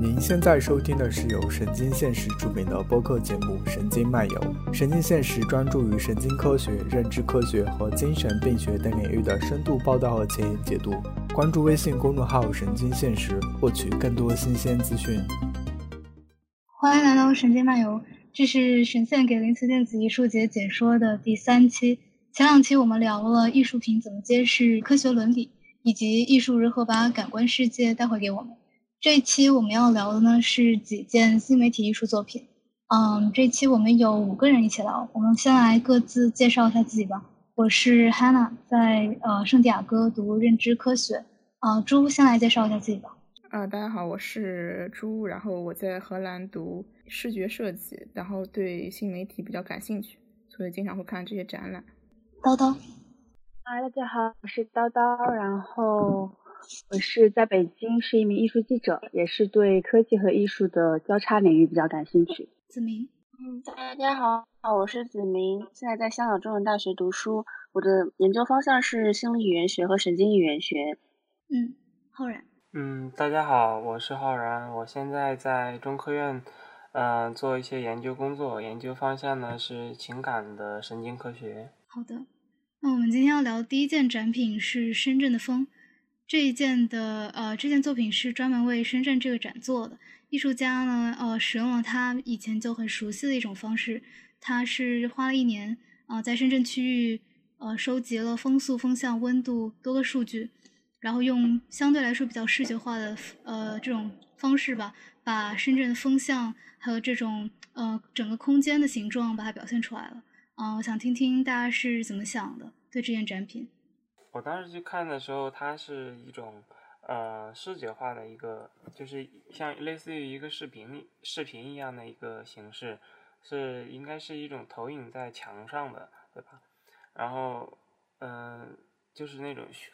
您现在收听的是由神经现实出品的播客节目《神经漫游》。神经现实专注于神经科学、认知科学和精神病学等领域的深度报道和前沿解读。关注微信公众号“神经现实”，获取更多新鲜资讯。欢迎来到《神经漫游》，这是神仙给零次电子艺术节解说的第三期。前两期我们聊了艺术品怎么揭示科学伦理，以及艺术如何把感官世界带回给我们。这一期我们要聊的呢是几件新媒体艺术作品。嗯，这期我们有五个人一起聊，我们先来各自介绍一下自己吧。我是 Hannah，在呃圣地亚哥读认知科学。啊，朱先来介绍一下自己吧。啊，大家好，我是朱，然后我在荷兰读视觉设计，然后对新媒体比较感兴趣，所以经常会看这些展览。叨叨，啊，大家好，我是叨叨，然后。我是在北京，是一名艺术记者，也是对科技和艺术的交叉领域比较感兴趣。子明，嗯，大家好，我是子明，现在在香港中文大学读书，我的研究方向是心理语言学和神经语言学。嗯，浩然，嗯，大家好，我是浩然，我现在在中科院，嗯，做一些研究工作，研究方向呢是情感的神经科学。好的，那我们今天要聊第一件展品是深圳的风。这一件的呃，这件作品是专门为深圳这个展做的。艺术家呢，呃，使用了他以前就很熟悉的一种方式，他是花了一年啊，在深圳区域呃，收集了风速、风向、温度多个数据，然后用相对来说比较视觉化的呃这种方式吧，把深圳的风向还有这种呃整个空间的形状把它表现出来了。嗯，我想听听大家是怎么想的，对这件展品。我当时去看的时候，它是一种呃视觉化的一个，就是像类似于一个视频视频一样的一个形式，是应该是一种投影在墙上的，对吧？然后嗯，就是那种循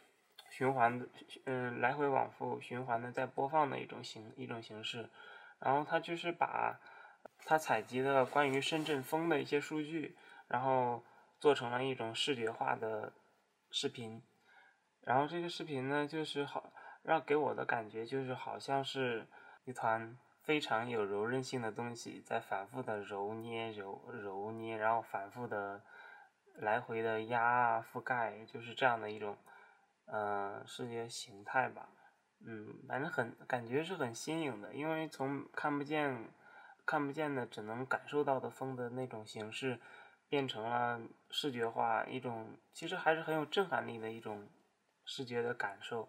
循环的，嗯，来回往复循环的在播放的一种形一种形式。然后它就是把它采集的关于深圳风的一些数据，然后做成了一种视觉化的视频。然后这个视频呢，就是好让给我的感觉就是好像是一团非常有柔韧性的东西在反复的揉捏揉揉捏，然后反复的来回的压覆盖，就是这样的一种呃视觉形态吧。嗯，反正很感觉是很新颖的，因为从看不见看不见的只能感受到的风的那种形式，变成了视觉化一种，其实还是很有震撼力的一种。视觉的感受，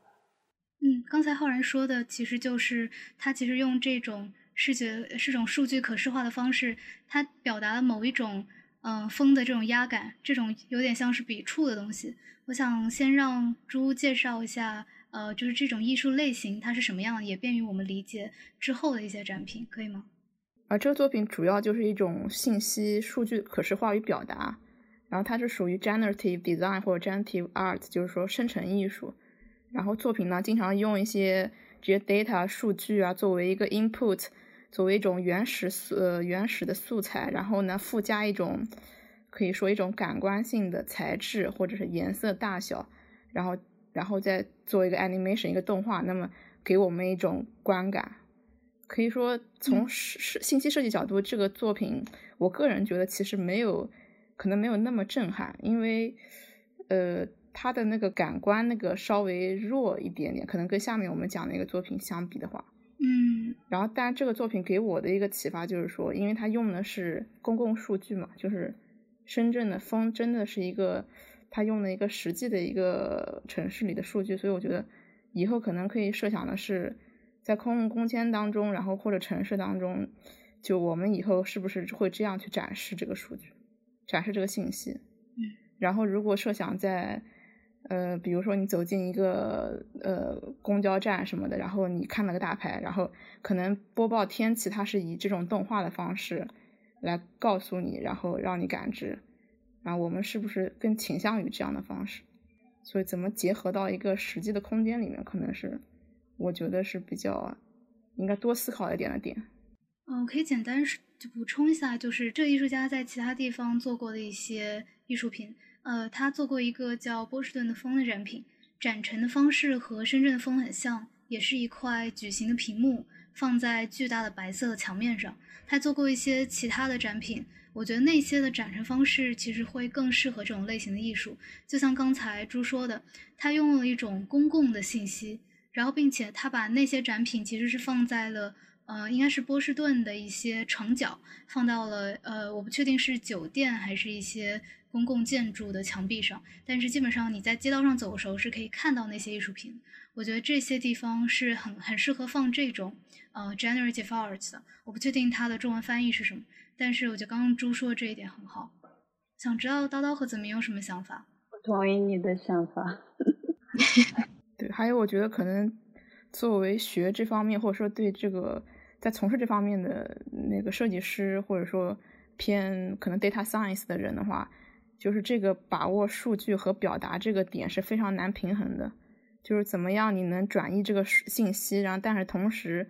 嗯，刚才浩然说的其实就是他其实用这种视觉是种数据可视化的方式，他表达了某一种嗯风的这种压感，这种有点像是笔触的东西。我想先让朱介绍一下，呃，就是这种艺术类型它是什么样，也便于我们理解之后的一些展品，可以吗？啊，这个作品主要就是一种信息数据可视化与表达。然后它是属于 generative design 或者 generative art，就是说生成艺术。然后作品呢，经常用一些这些 data 数据啊，作为一个 input，作为一种原始素呃原始的素材，然后呢附加一种可以说一种感官性的材质或者是颜色大小，然后然后再做一个 animation 一个动画，那么给我们一种观感。可以说从是信息设计角度，这个作品我个人觉得其实没有。可能没有那么震撼，因为，呃，他的那个感官那个稍微弱一点点，可能跟下面我们讲的一个作品相比的话，嗯，然后，但这个作品给我的一个启发就是说，因为他用的是公共数据嘛，就是深圳的风真的是一个，他用的一个实际的一个城市里的数据，所以我觉得以后可能可以设想的是，在公共空间当中，然后或者城市当中，就我们以后是不是会这样去展示这个数据？展示这个信息，嗯，然后如果设想在，呃，比如说你走进一个呃公交站什么的，然后你看了个大牌，然后可能播报天气，它是以这种动画的方式来告诉你，然后让你感知，啊，我们是不是更倾向于这样的方式？所以怎么结合到一个实际的空间里面，可能是我觉得是比较应该多思考一点的点。嗯，可以简单补充一下，就是这艺术家在其他地方做过的一些艺术品。呃，他做过一个叫波士顿的风的展品，展陈的方式和深圳的风很像，也是一块矩形的屏幕，放在巨大的白色的墙面上。他做过一些其他的展品，我觉得那些的展陈方式其实会更适合这种类型的艺术。就像刚才朱说的，他用了一种公共的信息，然后并且他把那些展品其实是放在了。呃，应该是波士顿的一些城角放到了，呃，我不确定是酒店还是一些公共建筑的墙壁上，但是基本上你在街道上走的时候是可以看到那些艺术品。我觉得这些地方是很很适合放这种呃 generative arts 的。我不确定它的中文翻译是什么，但是我觉得刚刚朱说这一点很好。想知道叨叨和子明有什么想法？我同意你的想法。对，还有我觉得可能作为学这方面，或者说对这个。在从事这方面的那个设计师，或者说偏可能 data science 的人的话，就是这个把握数据和表达这个点是非常难平衡的。就是怎么样你能转移这个信息，然后但是同时，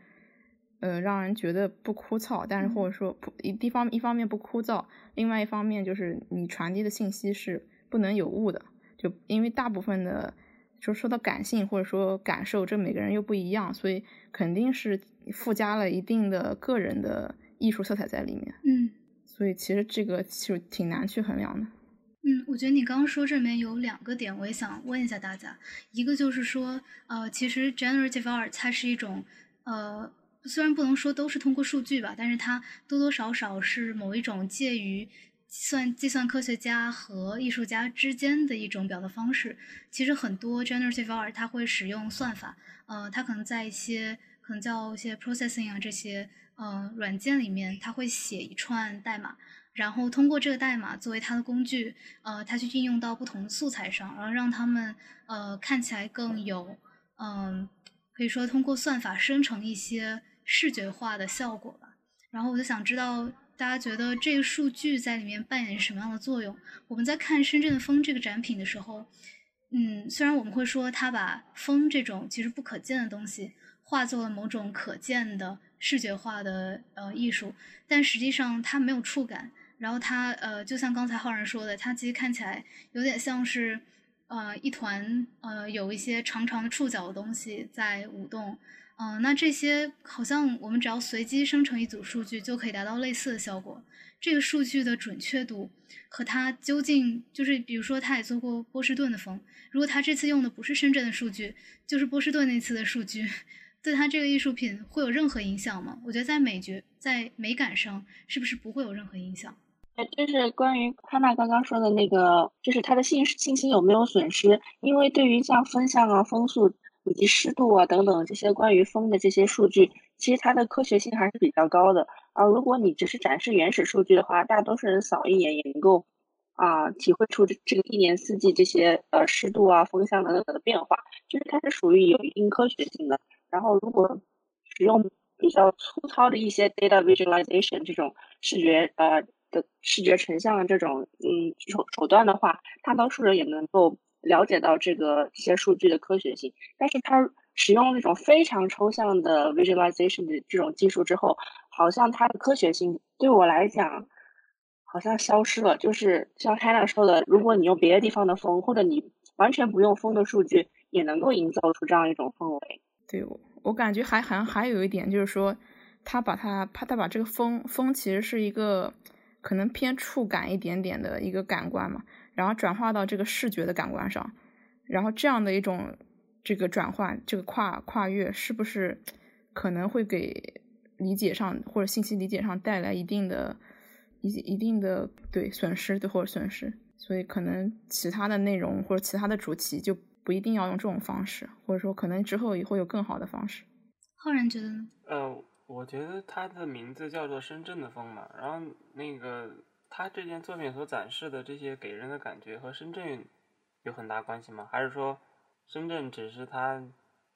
呃，让人觉得不枯燥，但是或者说不一地方一方面不枯燥，另外一方面就是你传递的信息是不能有误的。就因为大部分的。就说到感性或者说感受，这每个人又不一样，所以肯定是附加了一定的个人的艺术色彩在里面。嗯，所以其实这个就挺难去衡量的。嗯，我觉得你刚刚说这里面有两个点，我也想问一下大家。一个就是说，呃，其实 generative art 它是一种，呃，虽然不能说都是通过数据吧，但是它多多少少是某一种介于。算计算科学家和艺术家之间的一种表达方式，其实很多 generative art 它会使用算法，呃，它可能在一些可能叫一些 processing 啊这些呃软件里面，它会写一串代码，然后通过这个代码作为它的工具，呃，它去应用到不同的素材上，然后让他们呃看起来更有，嗯，可以说通过算法生成一些视觉化的效果吧。然后我就想知道。大家觉得这个数据在里面扮演什么样的作用？我们在看深圳的风这个展品的时候，嗯，虽然我们会说它把风这种其实不可见的东西化作了某种可见的视觉化的呃艺术，但实际上它没有触感。然后它呃，就像刚才浩然说的，它其实看起来有点像是呃一团呃有一些长长的触角的东西在舞动。嗯，那这些好像我们只要随机生成一组数据就可以达到类似的效果。这个数据的准确度和它究竟就是，比如说他也做过波士顿的风，如果他这次用的不是深圳的数据，就是波士顿那次的数据，对他这个艺术品会有任何影响吗？我觉得在美觉在美感上是不是不会有任何影响？就是关于康娜刚刚说的那个，就是它的信信息有没有损失？因为对于像风向啊、风速。以及湿度啊等等这些关于风的这些数据，其实它的科学性还是比较高的。而如果你只是展示原始数据的话，大多数人扫一眼也能够啊体会出这这个一年四季这些呃湿度啊风向等等的变化，就是它是属于有一定科学性的。然后如果使用比较粗糙的一些 data visualization 这种视觉呃的视觉成像的这种嗯手手段的话，大多数人也能够。了解到这个这些数据的科学性，但是它使用那种非常抽象的 visualization 的这种技术之后，好像它的科学性对我来讲好像消失了。就是像 Hannah 说的，如果你用别的地方的风，或者你完全不用风的数据，也能够营造出这样一种氛围。对我，我感觉还还还有一点就是说，他把它他他把这个风风其实是一个可能偏触感一点点的一个感官嘛。然后转化到这个视觉的感官上，然后这样的一种这个转换，这个跨跨越，是不是可能会给理解上或者信息理解上带来一定的、一一定的对损失的或者损失？所以可能其他的内容或者其他的主题就不一定要用这种方式，或者说可能之后也会有更好的方式。浩然觉得呢？呃，我觉得它的名字叫做深圳的风嘛，然后那个。他这件作品所展示的这些给人的感觉和深圳有很大关系吗？还是说深圳只是他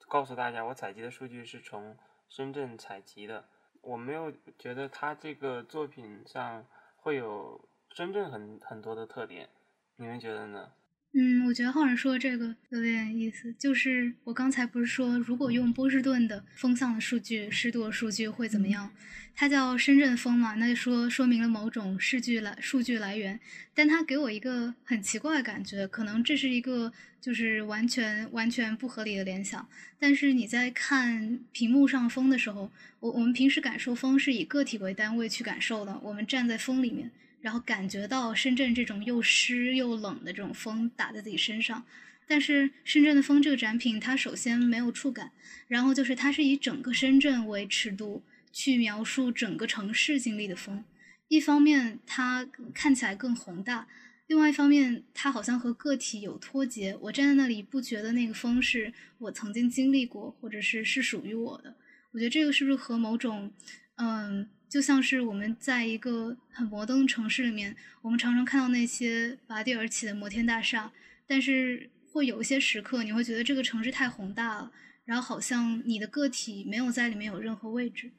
告诉大家我采集的数据是从深圳采集的？我没有觉得他这个作品上会有真正很很多的特点，你们觉得呢？嗯，我觉得浩然说这个有点意思，就是我刚才不是说，如果用波士顿的风向的数据、湿度的数据会怎么样？它叫深圳风嘛，那就说说明了某种数据来数据来源，但它给我一个很奇怪的感觉，可能这是一个就是完全完全不合理的联想。但是你在看屏幕上风的时候，我我们平时感受风是以个体为单位去感受的，我们站在风里面。然后感觉到深圳这种又湿又冷的这种风打在自己身上，但是深圳的风这个展品，它首先没有触感，然后就是它是以整个深圳为尺度去描述整个城市经历的风。一方面它看起来更宏大，另外一方面它好像和个体有脱节。我站在那里不觉得那个风是我曾经经历过，或者是是属于我的。我觉得这个是不是和某种嗯？就像是我们在一个很摩登的城市里面，我们常常看到那些拔地而起的摩天大厦，但是会有一些时刻，你会觉得这个城市太宏大了，然后好像你的个体没有在里面有任何位置。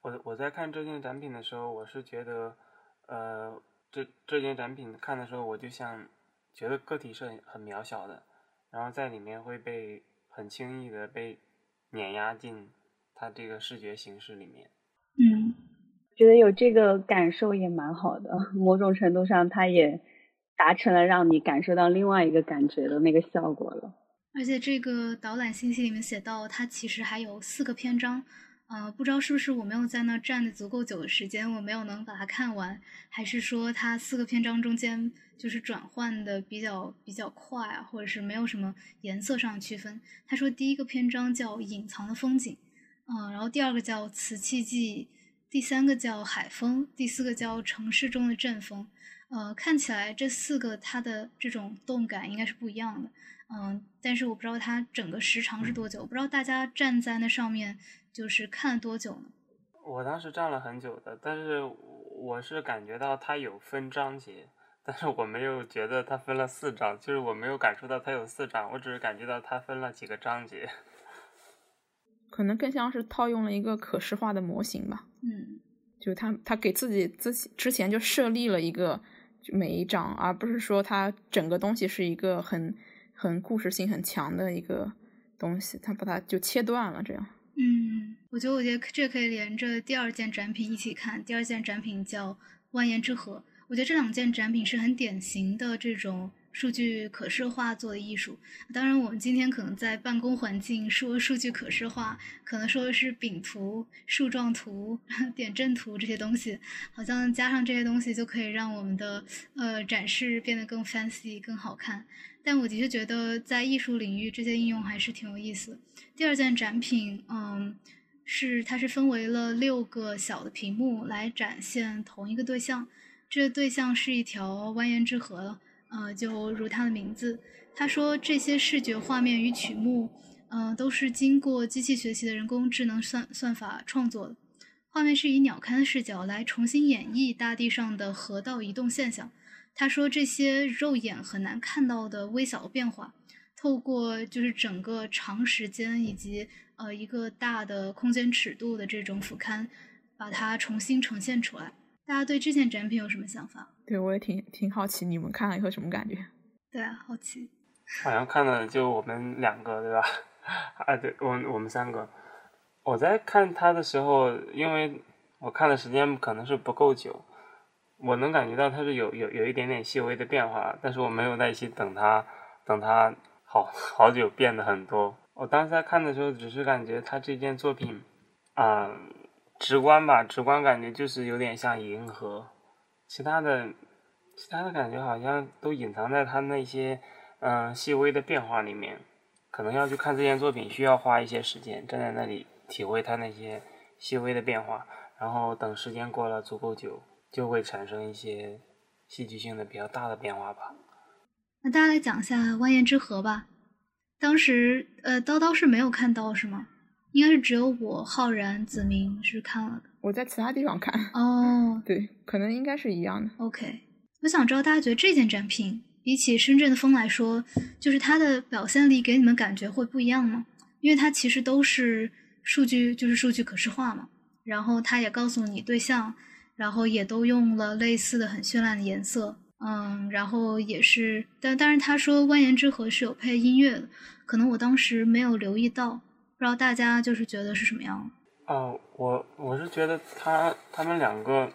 我我在看这件展品的时候，我是觉得，呃，这这件展品看的时候，我就像觉得个体是很很渺小的，然后在里面会被很轻易的被碾压进它这个视觉形式里面。觉得有这个感受也蛮好的，某种程度上，它也达成了让你感受到另外一个感觉的那个效果了。而且这个导览信息里面写到，它其实还有四个篇章，呃，不知道是不是我没有在那站的足够久的时间，我没有能把它看完，还是说它四个篇章中间就是转换的比较比较快，或者是没有什么颜色上的区分。他说第一个篇章叫隐藏的风景，嗯，然后第二个叫瓷器记忆。第三个叫海风，第四个叫城市中的阵风。呃，看起来这四个它的这种动感应该是不一样的。嗯，但是我不知道它整个时长是多久，不知道大家站在那上面就是看了多久呢？我当时站了很久的，但是我是感觉到它有分章节，但是我没有觉得它分了四章，就是我没有感受到它有四章，我只是感觉到它分了几个章节。可能更像是套用了一个可视化的模型吧。嗯，就他他给自己自之前就设立了一个每一章，而不是说他整个东西是一个很很故事性很强的一个东西，他把它就切断了这样。嗯，我觉得我觉得这可以连着第二件展品一起看。第二件展品叫万言之河，我觉得这两件展品是很典型的这种。数据可视化做的艺术，当然我们今天可能在办公环境说数据可视化，可能说的是饼图、树状图、点阵图这些东西，好像加上这些东西就可以让我们的呃展示变得更 fancy、更好看。但我的确觉得在艺术领域这些应用还是挺有意思。第二件展品，嗯，是它是分为了六个小的屏幕来展现同一个对象，这对象是一条蜿蜒之河。呃，就如它的名字，他说这些视觉画面与曲目，呃，都是经过机器学习的人工智能算算法创作的。画面是以鸟瞰的视角来重新演绎大地上的河道移动现象。他说这些肉眼很难看到的微小变化，透过就是整个长时间以及呃一个大的空间尺度的这种俯瞰，把它重新呈现出来。大家对这件展品有什么想法？对，我也挺挺好奇，你们看了以后什么感觉？对啊，好奇。好像看了就我们两个，对吧？啊，对，我我们三个。我在看他的时候，因为我看的时间可能是不够久，我能感觉到他是有有有一点点细微的变化，但是我没有耐心等他等他好 好久变得很多。我当时在看的时候，只是感觉他这件作品，啊。直观吧，直观感觉就是有点像银河，其他的，其他的感觉好像都隐藏在它那些嗯细微的变化里面，可能要去看这件作品需要花一些时间，站在那里体会它那些细微的变化，然后等时间过了足够久，就会产生一些戏剧性的比较大的变化吧。那大家来讲一下蜿蜒之河吧，当时呃叨叨是没有看到是吗？应该是只有我浩然子明是看了的，我在其他地方看。哦，对，可能应该是一样的。OK，我想知道大家觉得这件展品比起深圳的风来说，就是它的表现力给你们感觉会不一样吗？因为它其实都是数据，就是数据可视化嘛。然后它也告诉你对象，然后也都用了类似的很绚烂的颜色。嗯，然后也是，但但是他说蜿蜒之河是有配音乐的，可能我当时没有留意到，不知道大家就是觉得是什么样。哦，我我是觉得他他们两个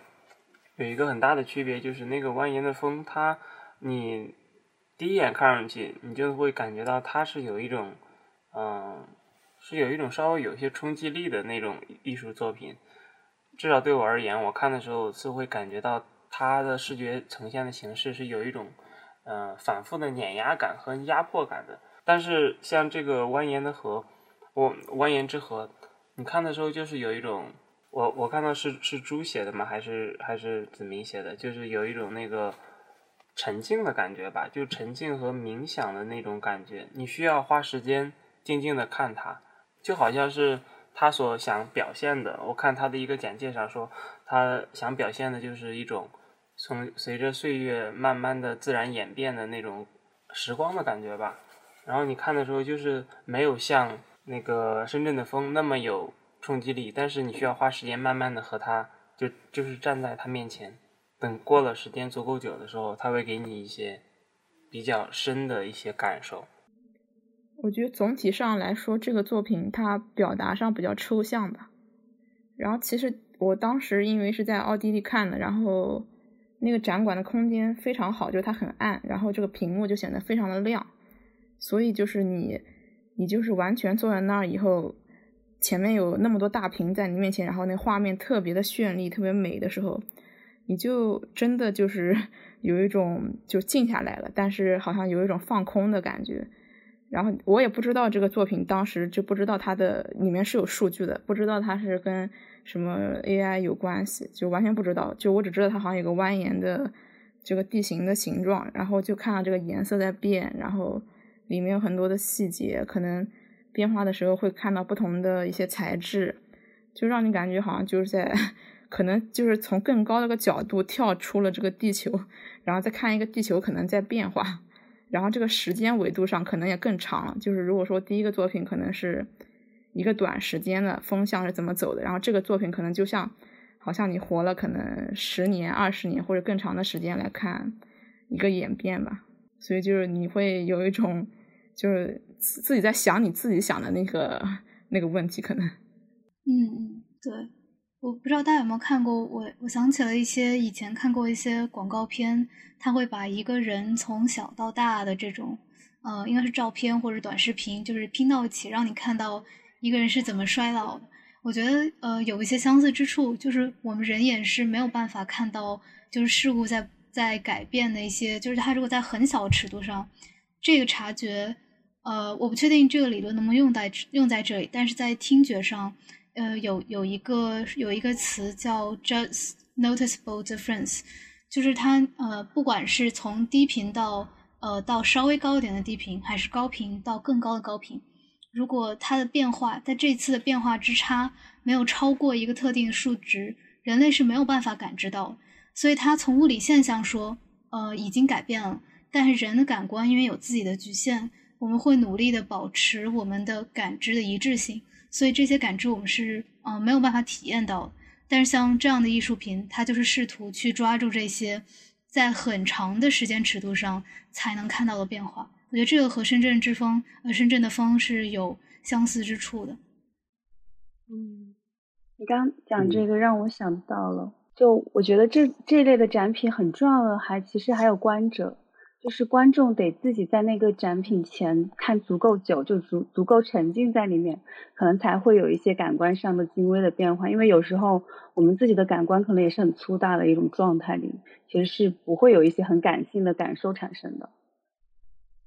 有一个很大的区别，就是那个蜿蜒的风，它你第一眼看上去，你就会感觉到它是有一种，嗯，是有一种稍微有些冲击力的那种艺术作品。至少对我而言，我看的时候是会感觉到。它的视觉呈现的形式是有一种，呃，反复的碾压感和压迫感的。但是像这个蜿蜒的河，我蜿蜒之河，你看的时候就是有一种，我我看到是是猪写的吗？还是还是子明写的？就是有一种那个沉静的感觉吧，就沉静和冥想的那种感觉。你需要花时间静静的看它，就好像是他所想表现的。我看他的一个简介上说，他想表现的就是一种。从随着岁月慢慢的自然演变的那种时光的感觉吧，然后你看的时候就是没有像那个深圳的风那么有冲击力，但是你需要花时间慢慢的和他就就是站在他面前，等过了时间足够久的时候，他会给你一些比较深的一些感受。我觉得总体上来说，这个作品它表达上比较抽象吧。然后其实我当时因为是在奥地利看的，然后。那个展馆的空间非常好，就是它很暗，然后这个屏幕就显得非常的亮，所以就是你，你就是完全坐在那儿以后，前面有那么多大屏在你面前，然后那画面特别的绚丽、特别美的时候，你就真的就是 有一种就静下来了，但是好像有一种放空的感觉。然后我也不知道这个作品当时就不知道它的里面是有数据的，不知道它是跟。什么 AI 有关系？就完全不知道。就我只知道它好像有个蜿蜒的这个地形的形状，然后就看到这个颜色在变，然后里面有很多的细节，可能变化的时候会看到不同的一些材质，就让你感觉好像就是在 可能就是从更高的个角度跳出了这个地球，然后再看一个地球可能在变化，然后这个时间维度上可能也更长。就是如果说第一个作品可能是。一个短时间的风向是怎么走的？然后这个作品可能就像，好像你活了可能十年、二十年或者更长的时间来看一个演变吧。所以就是你会有一种，就是自己在想你自己想的那个那个问题，可能。嗯，对，我不知道大家有没有看过，我我想起了一些以前看过一些广告片，他会把一个人从小到大的这种，呃，应该是照片或者短视频，就是拼到一起，让你看到。一个人是怎么衰老的？我觉得，呃，有一些相似之处，就是我们人眼是没有办法看到，就是事物在在改变的一些，就是它如果在很小尺度上，这个察觉，呃，我不确定这个理论能不能用在用在这里，但是在听觉上，呃，有有一个有一个词叫 just noticeable difference，就是它，呃，不管是从低频到呃到稍微高一点的低频，还是高频到更高的高频。如果它的变化在这次的变化之差没有超过一个特定的数值，人类是没有办法感知到。所以它从物理现象说，呃，已经改变了。但是人的感官因为有自己的局限，我们会努力的保持我们的感知的一致性。所以这些感知我们是呃没有办法体验到的。但是像这样的艺术品，它就是试图去抓住这些在很长的时间尺度上才能看到的变化。我觉得这个和深圳之风，呃，深圳的风是有相似之处的。嗯，你刚讲这个让我想到了，就我觉得这这类的展品很重要的，还其实还有观者，就是观众得自己在那个展品前看足够久，就足足够沉浸在里面，可能才会有一些感官上的精微的变化。因为有时候我们自己的感官可能也是很粗大的一种状态里，其实是不会有一些很感性的感受产生的。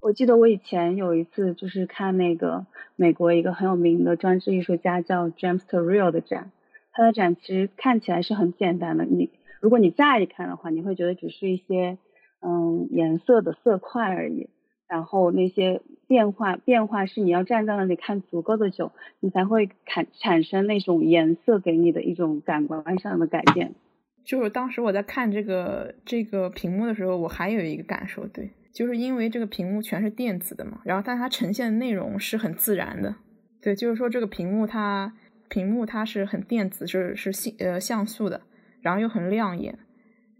我记得我以前有一次就是看那个美国一个很有名的装置艺术家叫 James Turrell 的展，他的展其实看起来是很简单的，你如果你乍一看的话，你会觉得只是一些嗯颜色的色块而已，然后那些变化变化是你要站在那里看足够的久，你才会产产生那种颜色给你的一种感官上的改变。就是当时我在看这个这个屏幕的时候，我还有一个感受，对。就是因为这个屏幕全是电子的嘛，然后但它呈现的内容是很自然的，对，就是说这个屏幕它屏幕它是很电子，是是像呃像素的，然后又很亮眼，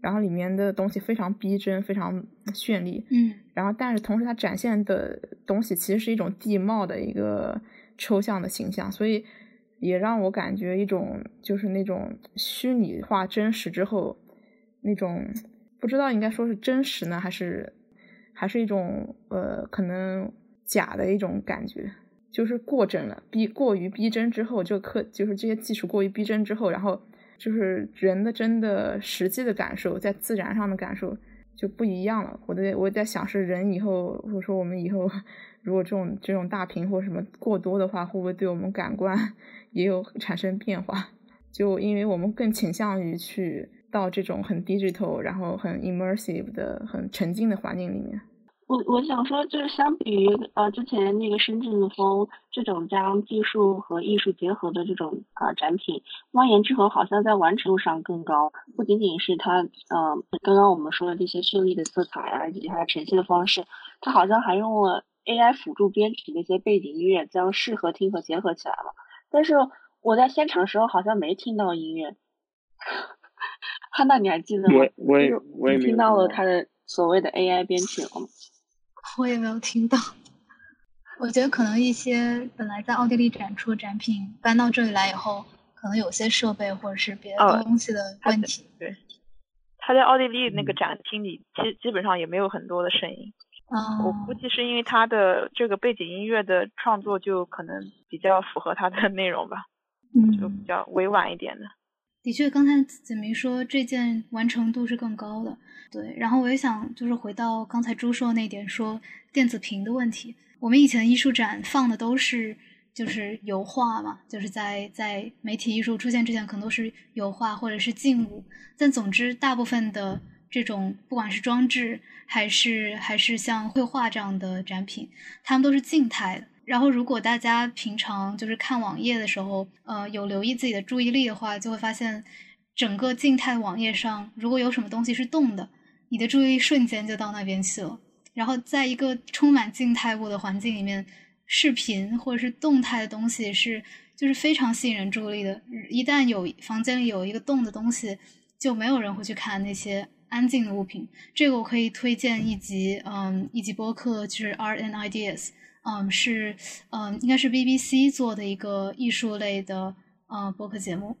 然后里面的东西非常逼真，非常绚丽，嗯，然后但是同时它展现的东西其实是一种地貌的一个抽象的形象，所以也让我感觉一种就是那种虚拟化真实之后那种不知道应该说是真实呢，还是还是一种呃可能假的一种感觉，就是过真了，逼过于逼真之后，就科就是这些技术过于逼真之后，然后。就是人的真的实际的感受，在自然上的感受就不一样了。我在我在想，是人以后或者说我们以后，如果这种这种大屏或什么过多的话，会不会对我们感官 也有产生变化？就因为我们更倾向于去到这种很 digital，然后很 immersive 的、很沉浸的环境里面。我我想说，就是相比于呃之前那个深圳风这种将技术和艺术结合的这种啊展品，汪言之河好像在完成度上更高，不仅仅是它呃刚刚我们说的这些绚丽的色彩啊，以及它呈现的方式，它好像还用了 AI 辅助编曲那些背景音乐，将适合听和结合起来了。但是我在现场的时候好像没听到音乐，汉娜你还记得吗？我我也我也听到了他的所谓的 AI 编曲了吗？我也没有听到，我觉得可能一些本来在奥地利展出的展品搬到这里来以后，可能有些设备或者是别的东西的问题。对，他在奥地利那个展厅里，基基本上也没有很多的声音。嗯。我估计是因为他的这个背景音乐的创作就可能比较符合他的内容吧，嗯，就比较委婉一点的。的确，刚才子明说这件完成度是更高的，对。然后我也想就是回到刚才朱说那点，说电子屏的问题。我们以前艺术展放的都是就是油画嘛，就是在在媒体艺术出现之前，可能都是油画或者是静物。但总之，大部分的这种不管是装置还是还是像绘画这样的展品，它们都是静态的。然后，如果大家平常就是看网页的时候，呃，有留意自己的注意力的话，就会发现，整个静态网页上，如果有什么东西是动的，你的注意力瞬间就到那边去了。然后，在一个充满静态物的环境里面，视频或者是动态的东西是就是非常吸引人注意力的。一旦有房间里有一个动的东西，就没有人会去看那些安静的物品。这个我可以推荐一集，嗯，一集播客，就是 Art and Ideas。嗯，是，嗯，应该是 BBC 做的一个艺术类的呃播客节目，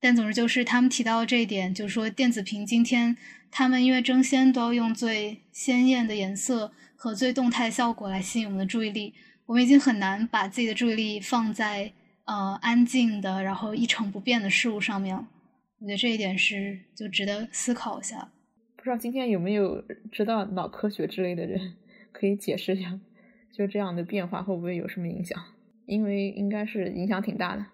但总之就是他们提到这一点，就是说电子屏今天他们因为争先都要用最鲜艳的颜色和最动态效果来吸引我们的注意力，我们已经很难把自己的注意力放在呃安静的然后一成不变的事物上面了。我觉得这一点是就值得思考一下。不知道今天有没有知道脑科学之类的人可以解释一下？就这样的变化会不会有什么影响？因为应该是影响挺大的。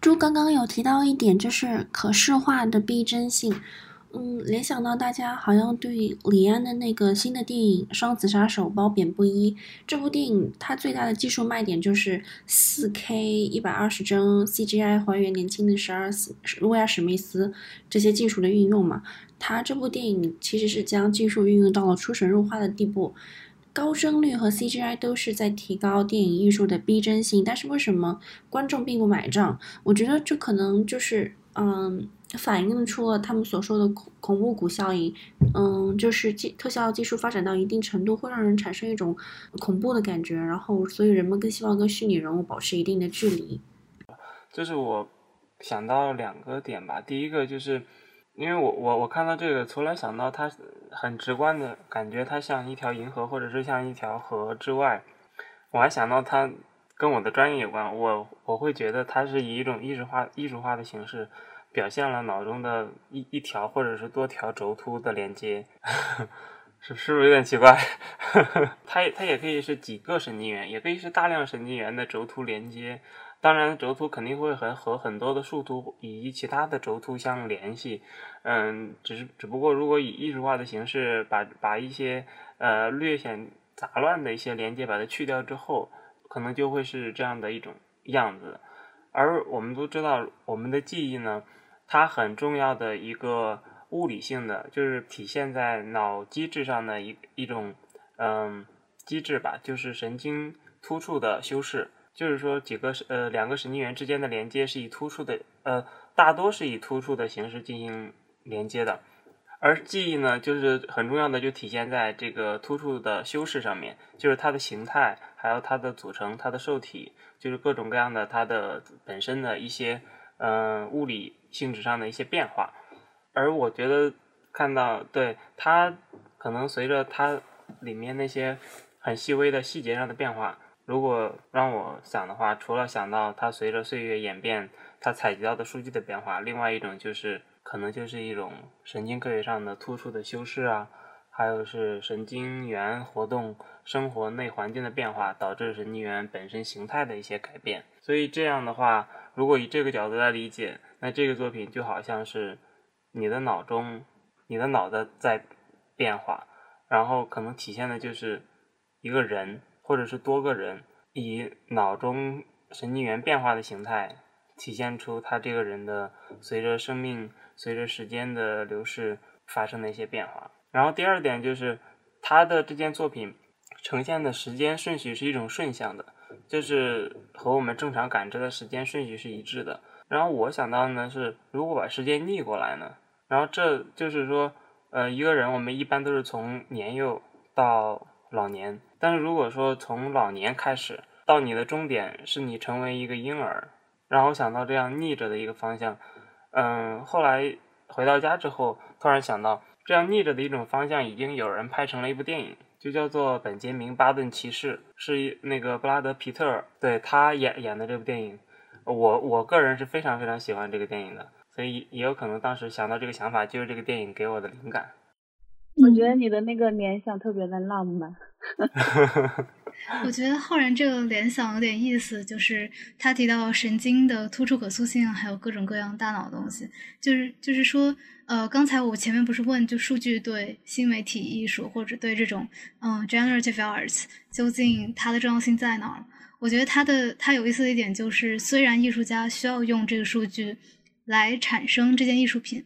朱刚刚有提到一点，就是可视化的逼真性。嗯，联想到大家好像对李安的那个新的电影《双子杀手》褒贬不一。这部电影它最大的技术卖点就是四 K 一百二十帧 CGI 还原年轻的十二史威尔史密斯这些技术的运用嘛。它这部电影其实是将技术运用到了出神入化的地步。高帧率和 CGI 都是在提高电影艺术的逼真性，但是为什么观众并不买账？我觉得这可能就是，嗯，反映出了他们所说的恐恐怖谷效应。嗯，就是技特效技术发展到一定程度，会让人产生一种恐怖的感觉，然后所以人们更希望跟虚拟人物保持一定的距离。这是我想到两个点吧，第一个就是。因为我我我看到这个，从来想到它很直观的感觉，它像一条银河或者是像一条河之外，我还想到它跟我的专业有关。我我会觉得它是以一种艺术化艺术化的形式，表现了脑中的一一条或者是多条轴突的连接，是是不是有点奇怪？它它也可以是几个神经元，也可以是大量神经元的轴突连接。当然，轴突肯定会和和很多的树突以及其他的轴突相联系，嗯，只是只不过如果以艺术化的形式把把一些呃略显杂乱的一些连接把它去掉之后，可能就会是这样的一种样子。而我们都知道，我们的记忆呢，它很重要的一个物理性的，就是体现在脑机制上的一一种嗯机制吧，就是神经突触的修饰。就是说，几个呃两个神经元之间的连接是以突触的呃大多是以突触的形式进行连接的，而记忆呢，就是很重要的，就体现在这个突触的修饰上面，就是它的形态，还有它的组成、它的受体，就是各种各样的它的本身的一些嗯物理性质上的一些变化。而我觉得看到，对它可能随着它里面那些很细微的细节上的变化，如果让我想的话，除了想到它随着岁月演变，它采集到的数据的变化，另外一种就是。可能就是一种神经科学上的突出的修饰啊，还有是神经元活动、生活内环境的变化导致神经元本身形态的一些改变。所以这样的话，如果以这个角度来理解，那这个作品就好像是你的脑中、你的脑子在变化，然后可能体现的就是一个人或者是多个人以脑中神经元变化的形态体现出他这个人的随着生命。随着时间的流逝发生的一些变化，然后第二点就是他的这件作品呈现的时间顺序是一种顺向的，就是和我们正常感知的时间顺序是一致的。然后我想到呢是，如果把时间逆过来呢，然后这就是说，呃，一个人我们一般都是从年幼到老年，但是如果说从老年开始到你的终点是你成为一个婴儿，然后想到这样逆着的一个方向。嗯，后来回到家之后，突然想到，这样逆着的一种方向已经有人拍成了一部电影，就叫做《本杰明·巴顿骑士》，是那个布拉德·皮特对他演演的这部电影。我我个人是非常非常喜欢这个电影的，所以也有可能当时想到这个想法就是这个电影给我的灵感。我觉得你的那个联想特别的浪漫。我觉得浩然这个联想有点意思，就是他提到神经的突触可塑性，还有各种各样大脑的东西，就是就是说，呃，刚才我前面不是问，就数据对新媒体艺术或者对这种嗯 generative arts 究竟它的重要性在哪儿？我觉得它的它有意思的一点就是，虽然艺术家需要用这个数据来产生这件艺术品，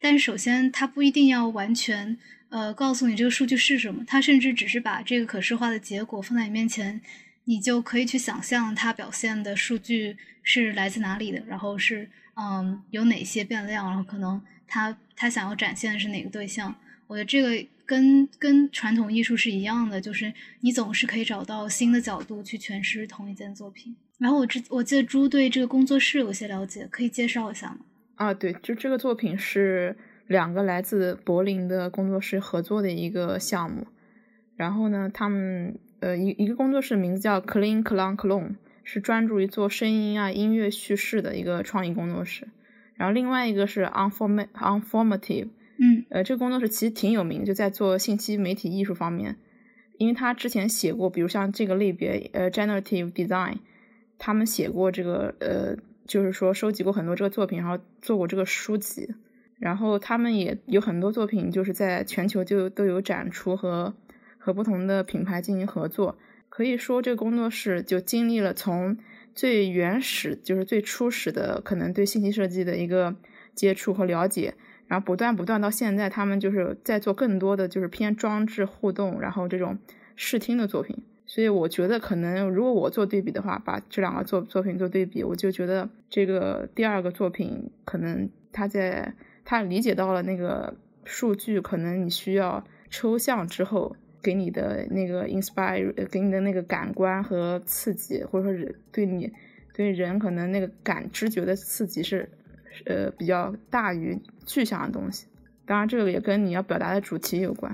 但首先它不一定要完全。呃，告诉你这个数据是什么，它甚至只是把这个可视化的结果放在你面前，你就可以去想象它表现的数据是来自哪里的，然后是嗯有哪些变量，然后可能它它想要展现的是哪个对象。我觉得这个跟跟传统艺术是一样的，就是你总是可以找到新的角度去诠释同一件作品。然后我之我记得朱对这个工作室有些了解，可以介绍一下吗？啊，对，就这个作品是。两个来自柏林的工作室合作的一个项目，然后呢，他们呃一一个工作室名字叫 Clean Clon Clone，是专注于做声音啊音乐叙事的一个创意工作室。然后另外一个是 Unform Unformative，嗯，呃，这个工作室其实挺有名，就在做信息媒体艺术方面，因为他之前写过，比如像这个类别呃 Generative Design，他们写过这个呃，就是说收集过很多这个作品，然后做过这个书籍。然后他们也有很多作品，就是在全球就都有展出和和不同的品牌进行合作。可以说，这个工作室就经历了从最原始，就是最初始的可能对信息设计的一个接触和了解，然后不断不断到现在，他们就是在做更多的就是偏装置互动，然后这种视听的作品。所以我觉得，可能如果我做对比的话，把这两个作作品做对比，我就觉得这个第二个作品可能它在。他理解到了那个数据，可能你需要抽象之后给你的那个 inspire，给你的那个感官和刺激，或者说是对你对人可能那个感知觉的刺激是呃比较大于具象的东西。当然，这个也跟你要表达的主题有关。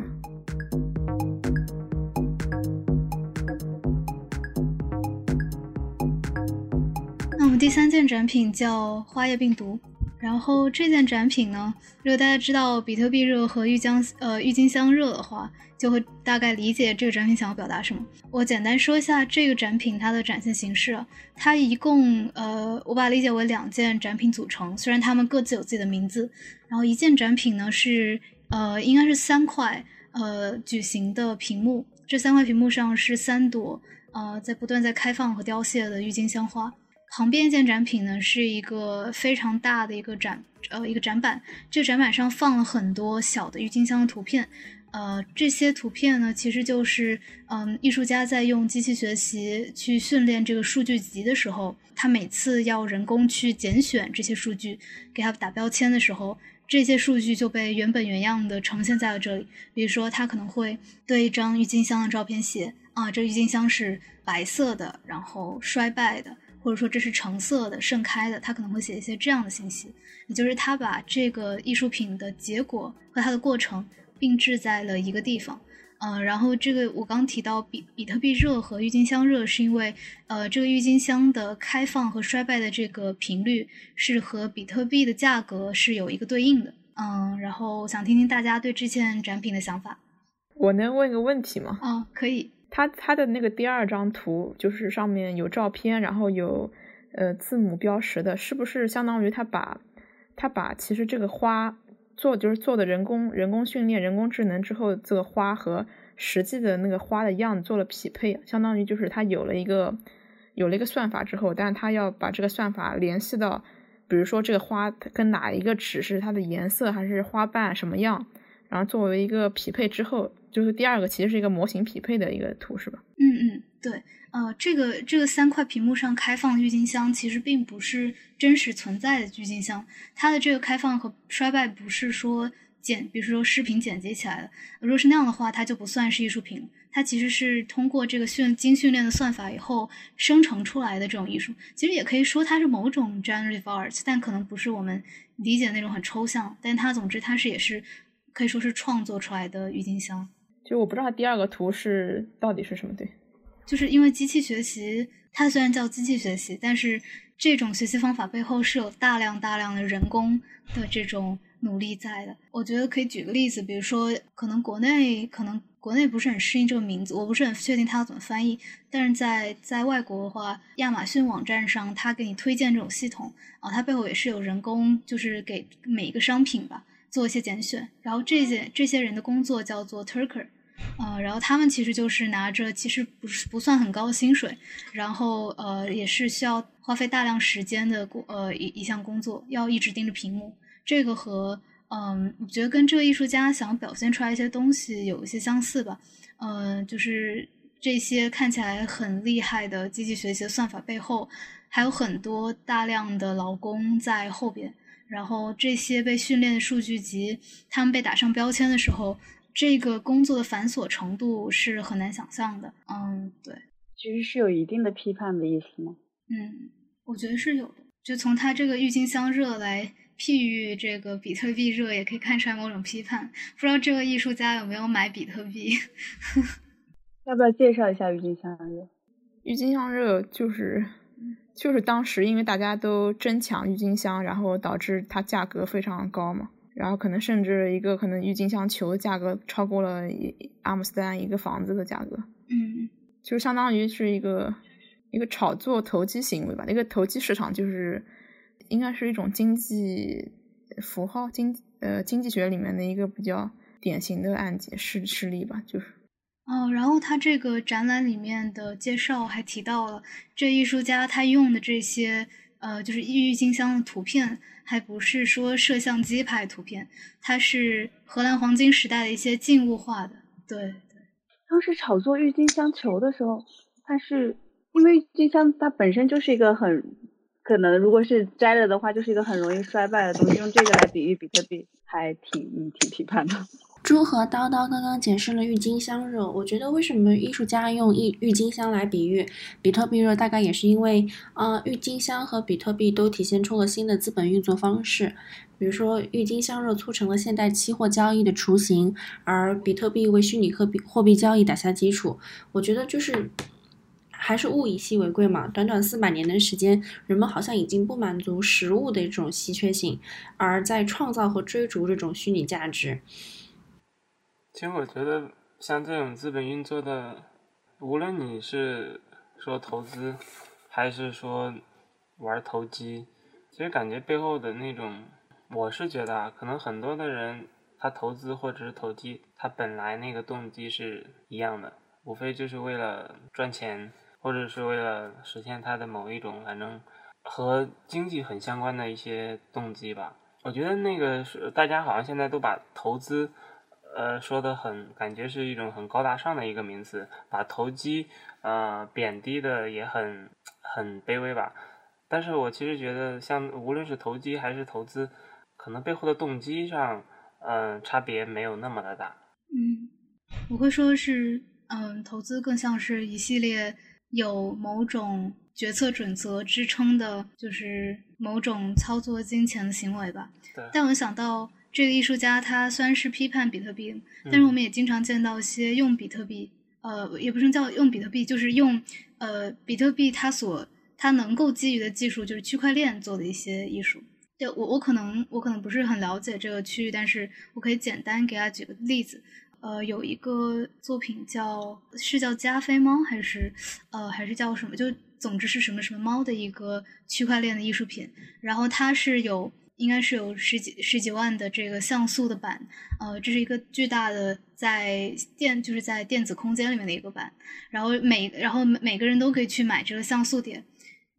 那我们第三件展品叫花叶病毒。然后这件展品呢，如果大家知道比特币热和郁金呃郁金香热的话，就会大概理解这个展品想要表达什么。我简单说一下这个展品它的展现形式，它一共呃我把它理解为两件展品组成，虽然它们各自有自己的名字。然后一件展品呢是呃应该是三块呃矩形的屏幕，这三块屏幕上是三朵呃在不断在开放和凋谢的郁金香花。旁边一件展品呢，是一个非常大的一个展，呃，一个展板。这个展板上放了很多小的郁金香的图片，呃，这些图片呢，其实就是嗯，艺术家在用机器学习去训练这个数据集的时候，他每次要人工去拣选这些数据，给它打标签的时候，这些数据就被原本原样的呈现在了这里。比如说，他可能会对一张郁金香的照片写啊，这郁金香是白色的，然后衰败的，或者说这是橙色的，盛开的，他可能会写一些这样的信息。也就是他把这个艺术品的结果和它的过程。并置在了一个地方，嗯，然后这个我刚提到比比特币热和郁金香热，是因为呃，这个郁金香的开放和衰败的这个频率是和比特币的价格是有一个对应的，嗯，然后想听听大家对这件展品的想法。我能问个问题吗？啊，可以。它它的那个第二张图就是上面有照片，然后有呃字母标识的，是不是相当于他把他把其实这个花。做就是做的人工人工训练人工智能之后，这个花和实际的那个花的样子做了匹配，相当于就是它有了一个有了一个算法之后，但是它要把这个算法联系到，比如说这个花跟哪一个纸是它的颜色还是花瓣什么样，然后作为一个匹配之后，就是第二个其实是一个模型匹配的一个图，是吧？嗯嗯，对。呃，这个这个三块屏幕上开放的郁金香，其实并不是真实存在的郁金香。它的这个开放和衰败不是说剪，比如说视频剪辑起来的。如果是那样的话，它就不算是艺术品。它其实是通过这个训精训练的算法以后生成出来的这种艺术。其实也可以说它是某种 generative art，但可能不是我们理解那种很抽象。但它总之它是也是可以说是创作出来的郁金香。就我不知道第二个图是到底是什么对。就是因为机器学习，它虽然叫机器学习，但是这种学习方法背后是有大量大量的人工的这种努力在的。我觉得可以举个例子，比如说，可能国内可能国内不是很适应这个名字，我不是很确定它要怎么翻译。但是在在外国的话，亚马逊网站上，它给你推荐这种系统啊，它背后也是有人工，就是给每一个商品吧做一些拣选，然后这些这些人的工作叫做 Turker。呃，然后他们其实就是拿着其实不是不算很高的薪水，然后呃也是需要花费大量时间的工呃一一项工作，要一直盯着屏幕。这个和嗯，我觉得跟这个艺术家想表现出来一些东西有一些相似吧。嗯，就是这些看起来很厉害的机器学习的算法背后，还有很多大量的劳工在后边。然后这些被训练的数据集，他们被打上标签的时候。这个工作的繁琐程度是很难想象的。嗯，对，其实是有一定的批判的意思吗？嗯，我觉得是有的。就从他这个郁金香热来譬喻这个比特币热，也可以看出来某种批判。不知道这个艺术家有没有买比特币？要不要介绍一下郁金香热？郁金香热就是就是当时因为大家都争抢郁金香，然后导致它价格非常高嘛。然后可能甚至一个可能郁金香球的价格超过了阿姆斯特丹一个房子的价格，嗯，就相当于是一个一个炒作投机行为吧。那个投机市场就是应该是一种经济符号经呃经济学里面的一个比较典型的案件事事例吧，就是。哦，然后他这个展览里面的介绍还提到了这艺术家他用的这些呃就是郁郁金香的图片。还不是说摄像机拍图片，它是荷兰黄金时代的一些静物画的。对对，当时炒作郁金香球的时候，它是因为郁金香它本身就是一个很可能，如果是摘了的话，就是一个很容易衰败的东西，用这个来比喻比特币，还挺挺批判的。猪和叨叨刚刚解释了郁金香热，我觉得为什么艺术家用郁郁金香来比喻比特币热，大概也是因为，啊，郁金香和比特币都体现出了新的资本运作方式。比如说，郁金香热促成了现代期货交易的雏形，而比特币为虚拟货币货币交易打下基础。我觉得就是还是物以稀为贵嘛。短短四百年的时间，人们好像已经不满足实物的这种稀缺性，而在创造和追逐这种虚拟价值。其实我觉得，像这种资本运作的，无论你是说投资，还是说玩投机，其实感觉背后的那种，我是觉得啊，可能很多的人他投资或者是投机，他本来那个动机是一样的，无非就是为了赚钱，或者是为了实现他的某一种反正和经济很相关的一些动机吧。我觉得那个是大家好像现在都把投资。呃说的很感觉是一种很高大上的一个名词，把投机呃贬低的也很很卑微吧。但是我其实觉得，像无论是投机还是投资，可能背后的动机上，嗯，差别没有那么的大。嗯，我会说是，嗯，投资更像是一系列有某种决策准则支撑的，就是某种操作金钱的行为吧。对。但我想到这个艺术家，他虽然是批判比特币，但是我们也经常见到一些用比特币，呃，也不是叫用比特币，就是用呃比特币它所它能够基于的技术，就是区块链做的一些艺术。对我，我可能我可能不是很了解这个区域，但是我可以简单给大家举个例子。呃，有一个作品叫是叫加菲猫，还是呃还是叫什么？就总之是什么什么猫的一个区块链的艺术品。然后它是有应该是有十几十几万的这个像素的版，呃，这是一个巨大的在电就是在电子空间里面的一个版。然后每然后每每个人都可以去买这个像素点。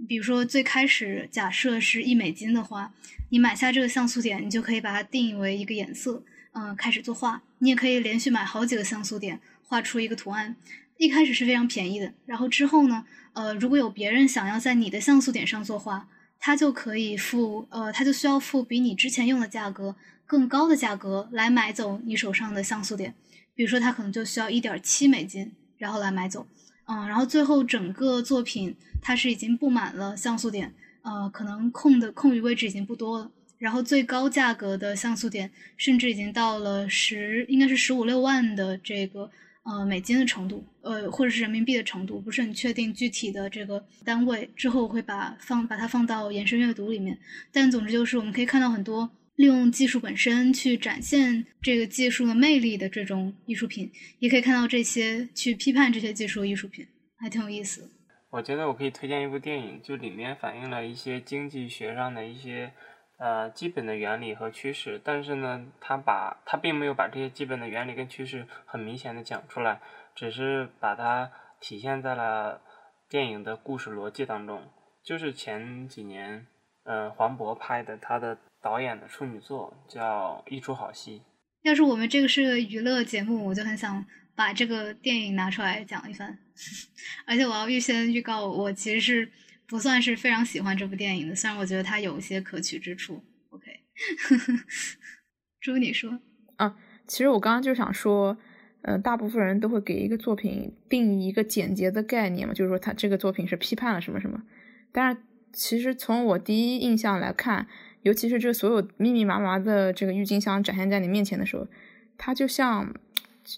比如说，最开始假设是一美金的话，你买下这个像素点，你就可以把它定义为一个颜色，嗯，开始作画。你也可以连续买好几个像素点，画出一个图案。一开始是非常便宜的，然后之后呢，呃，如果有别人想要在你的像素点上作画，他就可以付，呃，他就需要付比你之前用的价格更高的价格来买走你手上的像素点。比如说，他可能就需要一点七美金，然后来买走。嗯，然后最后整个作品它是已经布满了像素点，呃，可能空的空余位置已经不多了。然后最高价格的像素点甚至已经到了十，应该是十五六万的这个呃美金的程度，呃，或者是人民币的程度，不是很确定具体的这个单位。之后我会把放把它放到延伸阅读里面。但总之就是我们可以看到很多。利用技术本身去展现这个技术的魅力的这种艺术品，也可以看到这些去批判这些技术艺术品，还挺有意思。我觉得我可以推荐一部电影，就里面反映了一些经济学上的一些呃基本的原理和趋势，但是呢，他把他并没有把这些基本的原理跟趋势很明显的讲出来，只是把它体现在了电影的故事逻辑当中。就是前几年，呃，黄渤拍的他的。导演的处女作叫《一出好戏》。要是我们这个是娱乐节目，我就很想把这个电影拿出来讲一番。而且我要预先预告，我其实是不算是非常喜欢这部电影的，虽然我觉得它有一些可取之处。OK，朱你说啊，其实我刚刚就想说，呃，大部分人都会给一个作品定义一个简洁的概念嘛，就是说他这个作品是批判了什么什么。但是其实从我第一印象来看。尤其是这所有密密麻麻的这个郁金香展现在你面前的时候，它就像，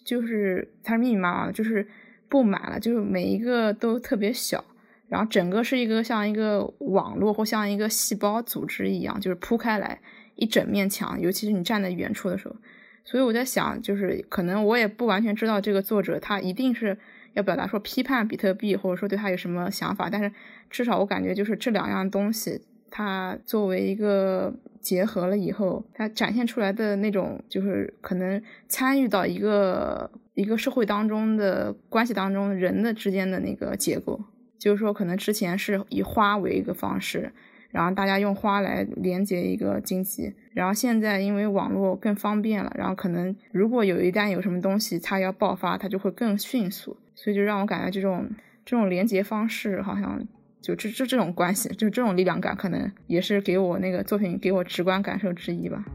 就是它是密密麻麻的，就是布满了，就是每一个都特别小，然后整个是一个像一个网络或像一个细胞组织一样，就是铺开来一整面墙。尤其是你站在远处的时候，所以我在想，就是可能我也不完全知道这个作者他一定是要表达说批判比特币，或者说对他有什么想法，但是至少我感觉就是这两样东西。它作为一个结合了以后，它展现出来的那种，就是可能参与到一个一个社会当中的关系当中，人的之间的那个结构，就是说，可能之前是以花为一个方式，然后大家用花来连接一个经济，然后现在因为网络更方便了，然后可能如果有一旦有什么东西它要爆发，它就会更迅速，所以就让我感觉这种这种连接方式好像。就这这这种关系，就这种力量感，可能也是给我那个作品给我直观感受之一吧。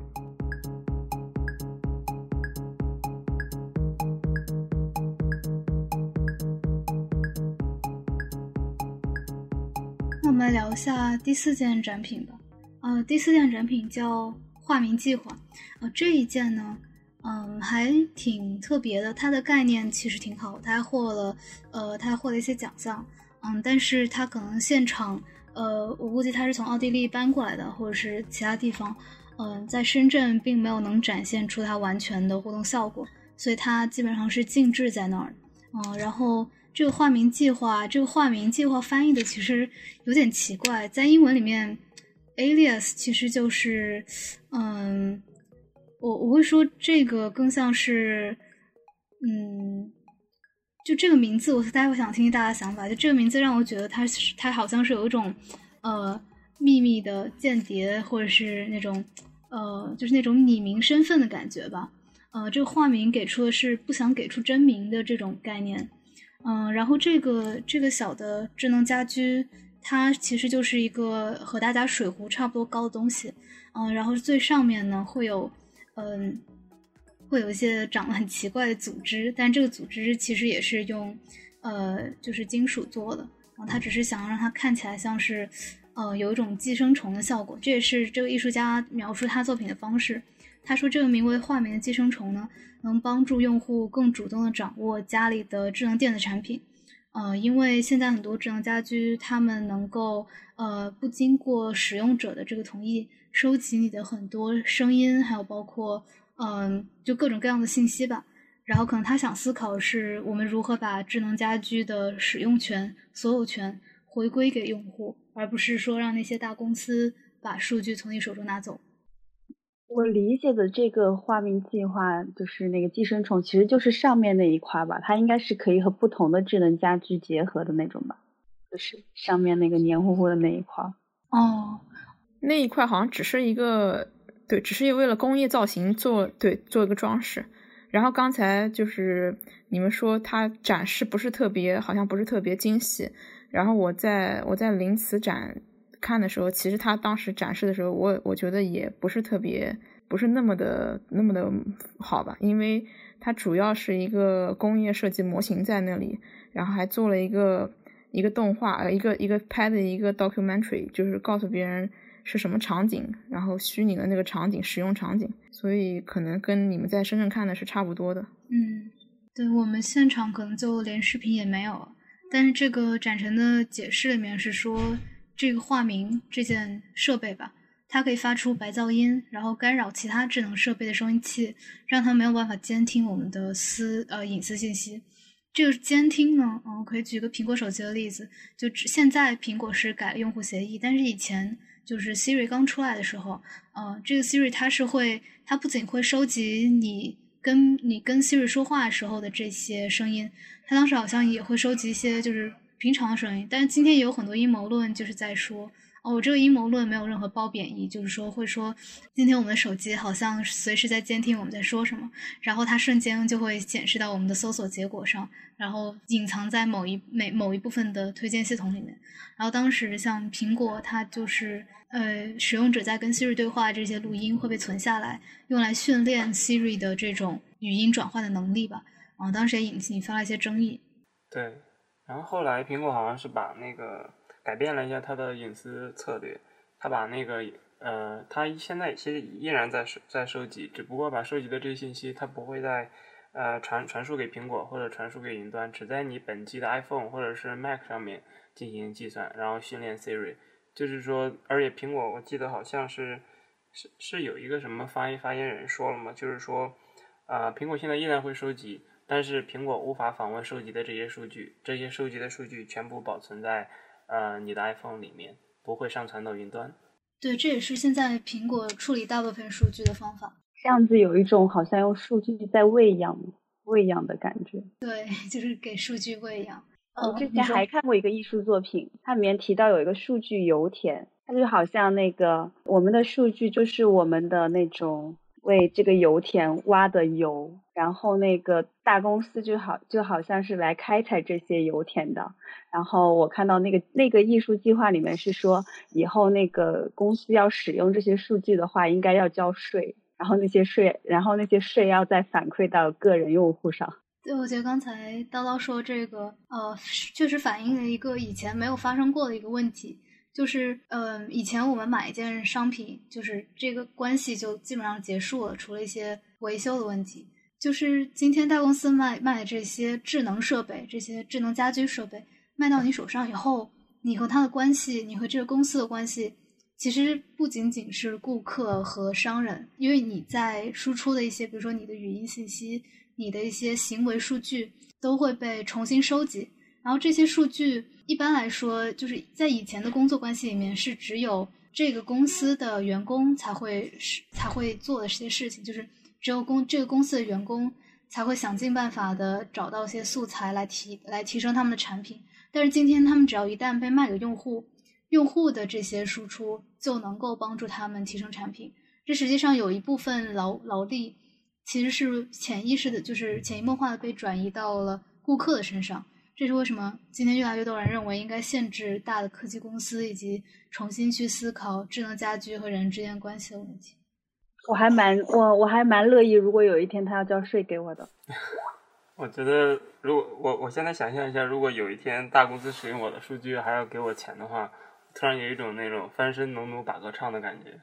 聊一下第四件展品吧。呃，第四件展品叫“化名计划”。呃，这一件呢，嗯，还挺特别的。它的概念其实挺好，它还获了，呃，它还获了一些奖项。嗯，但是他可能现场，呃，我估计他是从奥地利搬过来的，或者是其他地方，嗯，在深圳并没有能展现出它完全的互动效果，所以它基本上是静置在那儿。嗯，然后这个化名计划，这个化名计划翻译的其实有点奇怪，在英文里面，alias 其实就是，嗯，我我会说这个更像是，嗯。就这个名字，我待会想听听大家想法。就这个名字让我觉得它是它好像是有一种呃秘密的间谍，或者是那种呃就是那种匿名身份的感觉吧。呃，这个化名给出的是不想给出真名的这种概念。嗯，然后这个这个小的智能家居，它其实就是一个和大家水壶差不多高的东西。嗯，然后最上面呢会有，嗯，会有一些长得很奇怪的组织，但这个组织其实也是用，呃，就是金属做的。然后他只是想要让它看起来像是，呃，有一种寄生虫的效果。这也是这个艺术家描述他作品的方式。他说，这个名为画名的寄生虫呢。能帮助用户更主动的掌握家里的智能电子产品，呃，因为现在很多智能家居，他们能够呃不经过使用者的这个同意，收集你的很多声音，还有包括嗯就各种各样的信息吧。然后可能他想思考是我们如何把智能家居的使用权、所有权回归给用户，而不是说让那些大公司把数据从你手中拿走。我理解的这个化名计划，就是那个寄生虫，其实就是上面那一块吧，它应该是可以和不同的智能家居结合的那种吧，就是上面那个黏糊糊的那一块。哦，那一块好像只是一个，对，只是为了工业造型做，对，做一个装饰。然后刚才就是你们说它展示不是特别，好像不是特别精细。然后我在我在临瓷展。看的时候，其实他当时展示的时候，我我觉得也不是特别，不是那么的那么的好吧，因为它主要是一个工业设计模型在那里，然后还做了一个一个动画，呃，一个一个拍的一个 documentary，就是告诉别人是什么场景，然后虚拟的那个场景使用场景，所以可能跟你们在深圳看的是差不多的。嗯，对我们现场可能就连视频也没有，但是这个展陈的解释里面是说。这个化名这件设备吧，它可以发出白噪音，然后干扰其他智能设备的收音器，让它没有办法监听我们的私呃隐私信息。这个监听呢，嗯，可以举个苹果手机的例子，就只现在苹果是改了用户协议，但是以前就是 Siri 刚出来的时候，呃，这个 Siri 它是会，它不仅会收集你跟你跟 Siri 说话时候的这些声音，它当时好像也会收集一些就是。平常的声音，但是今天也有很多阴谋论，就是在说，哦，我这个阴谋论没有任何褒贬义，就是说会说，今天我们的手机好像随时在监听我们在说什么，然后它瞬间就会显示到我们的搜索结果上，然后隐藏在某一每某一部分的推荐系统里面。然后当时像苹果，它就是呃，使用者在跟 Siri 对话这些录音会被存下来，用来训练 Siri 的这种语音转换的能力吧。然后当时也引引发了一些争议。对。然后后来，苹果好像是把那个改变了一下它的隐私策略，它把那个呃，它现在其实依然在收在收集，只不过把收集的这些信息，它不会再呃传传输给苹果或者传输给云端，只在你本机的 iPhone 或者是 Mac 上面进行计算，然后训练 Siri。就是说，而且苹果我记得好像是是是有一个什么发言发言人说了嘛，就是说啊，苹果现在依然会收集。但是苹果无法访问收集的这些数据，这些收集的数据全部保存在呃你的 iPhone 里面，不会上传到云端。对，这也是现在苹果处理大部分数据的方法。这样子有一种好像用数据在喂养喂养的感觉。对，就是给数据喂养。我之前还看过一个艺术作品，它里面提到有一个数据油田，它就好像那个我们的数据就是我们的那种。为这个油田挖的油，然后那个大公司就好就好像是来开采这些油田的。然后我看到那个那个艺术计划里面是说，以后那个公司要使用这些数据的话，应该要交税，然后那些税，然后那些税要再反馈到个人用户上。对，我觉得刚才叨叨说这个，呃，确实反映了一个以前没有发生过的一个问题。就是，呃，以前我们买一件商品，就是这个关系就基本上结束了，除了一些维修的问题。就是今天大公司卖卖的这些智能设备，这些智能家居设备卖到你手上以后，你和他的关系，你和这个公司的关系，其实不仅仅是顾客和商人，因为你在输出的一些，比如说你的语音信息，你的一些行为数据，都会被重新收集，然后这些数据。一般来说，就是在以前的工作关系里面，是只有这个公司的员工才会是才会做的这些事情，就是只有公这个公司的员工才会想尽办法的找到一些素材来提来提升他们的产品。但是今天他们只要一旦被卖给用户，用户的这些输出就能够帮助他们提升产品。这实际上有一部分劳劳力其实是潜意识的，就是潜移默化的被转移到了顾客的身上。这是为什么今天越来越多人认为应该限制大的科技公司，以及重新去思考智能家居和人之间关系的问题。我还蛮我我还蛮乐意，如果有一天他要交税给我的。我觉得，如果我我现在想象一下，如果有一天大公司使用我的数据还要给我钱的话，突然有一种那种翻身农奴把歌唱的感觉。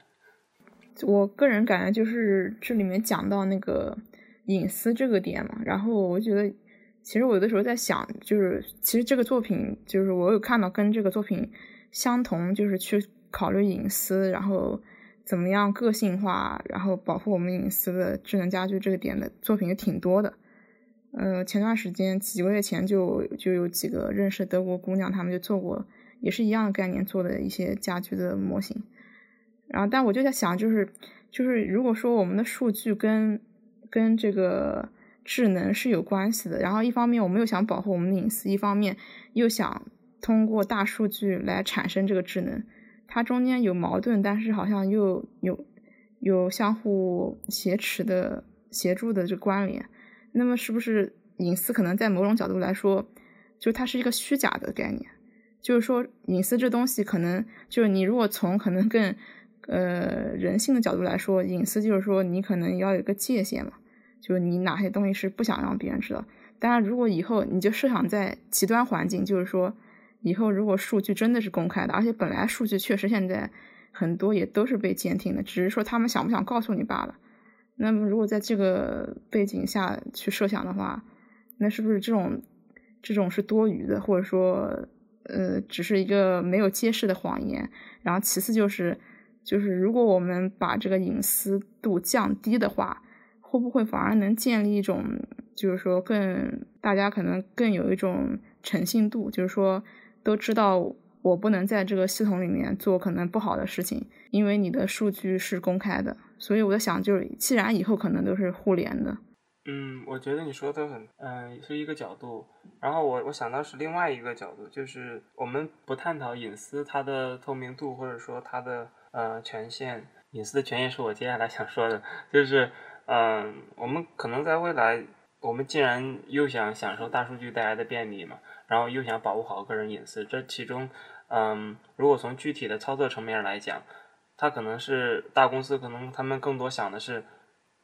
我个人感觉就是这里面讲到那个隐私这个点嘛，然后我觉得，其实我有的时候在想，就是其实这个作品，就是我有看到跟这个作品相同，就是去考虑隐私，然后怎么样个性化，然后保护我们隐私的智能家居这个点的作品也挺多的。呃，前段时间几个月前就就有几个认识德国姑娘，她们就做过也是一样的概念做的一些家居的模型。然后，但我就在想，就是就是如果说我们的数据跟跟这个智能是有关系的，然后一方面我们又想保护我们的隐私，一方面又想通过大数据来产生这个智能，它中间有矛盾，但是好像又有有相互挟持的协助的这关联。那么，是不是隐私可能在某种角度来说，就它是一个虚假的概念？就是说，隐私这东西可能就是你如果从可能更呃人性的角度来说，隐私就是说你可能要有个界限嘛，就是你哪些东西是不想让别人知道。当然，如果以后你就设想在极端环境，就是说以后如果数据真的是公开的，而且本来数据确实现在很多也都是被监听的，只是说他们想不想告诉你罢了。那么，如果在这个背景下去设想的话，那是不是这种这种是多余的，或者说，呃，只是一个没有揭示的谎言？然后，其次就是，就是如果我们把这个隐私度降低的话，会不会反而能建立一种，就是说更大家可能更有一种诚信度，就是说都知道我不能在这个系统里面做可能不好的事情，因为你的数据是公开的。所以我在想，就是既然以后可能都是互联的，嗯，我觉得你说的很，嗯，是一个角度。然后我我想到是另外一个角度，就是我们不探讨隐私它的透明度，或者说它的呃权限。隐私的权限是我接下来想说的，就是嗯，我们可能在未来，我们既然又想享受大数据带来的便利嘛，然后又想保护好个人隐私，这其中，嗯，如果从具体的操作层面来讲。它可能是大公司，可能他们更多想的是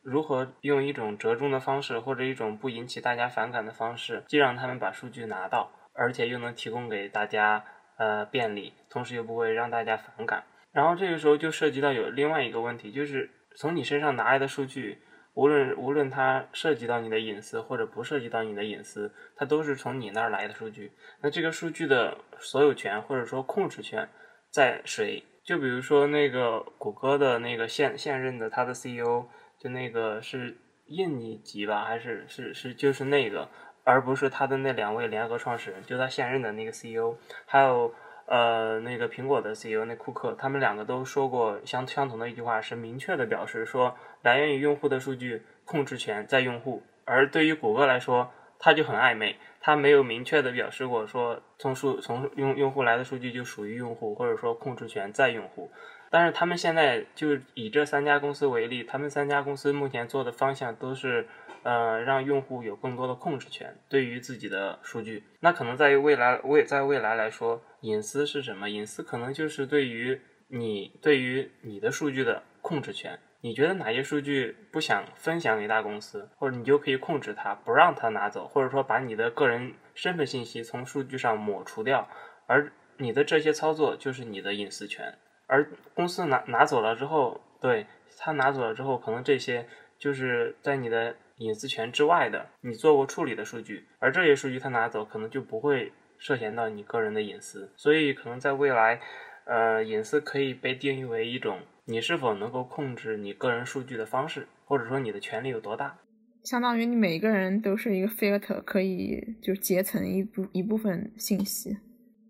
如何用一种折中的方式，或者一种不引起大家反感的方式，既让他们把数据拿到，而且又能提供给大家呃便利，同时又不会让大家反感。然后这个时候就涉及到有另外一个问题，就是从你身上拿来的数据，无论无论它涉及到你的隐私或者不涉及到你的隐私，它都是从你那儿来的数据。那这个数据的所有权或者说控制权在谁？就比如说那个谷歌的那个现现任的他的 CEO，就那个是印尼籍吧，还是是是就是那个，而不是他的那两位联合创始人，就他现任的那个 CEO，还有呃那个苹果的 CEO 那库克，他们两个都说过相相同的一句话，是明确的表示说，来源于用户的数据控制权在用户，而对于谷歌来说，它就很暧昧。他没有明确的表示过说从数从用用户来的数据就属于用户，或者说控制权在用户。但是他们现在就以这三家公司为例，他们三家公司目前做的方向都是，呃，让用户有更多的控制权对于自己的数据。那可能在于未来未在未来来说，隐私是什么？隐私可能就是对于你对于你的数据的控制权。你觉得哪些数据不想分享给大公司，或者你就可以控制它，不让它拿走，或者说把你的个人身份信息从数据上抹除掉，而你的这些操作就是你的隐私权。而公司拿拿走了之后，对他拿走了之后，可能这些就是在你的隐私权之外的，你做过处理的数据，而这些数据他拿走，可能就不会涉嫌到你个人的隐私。所以可能在未来，呃，隐私可以被定义为一种。你是否能够控制你个人数据的方式，或者说你的权利有多大？相当于你每个人都是一个 filter，可以就截层一部一部分信息。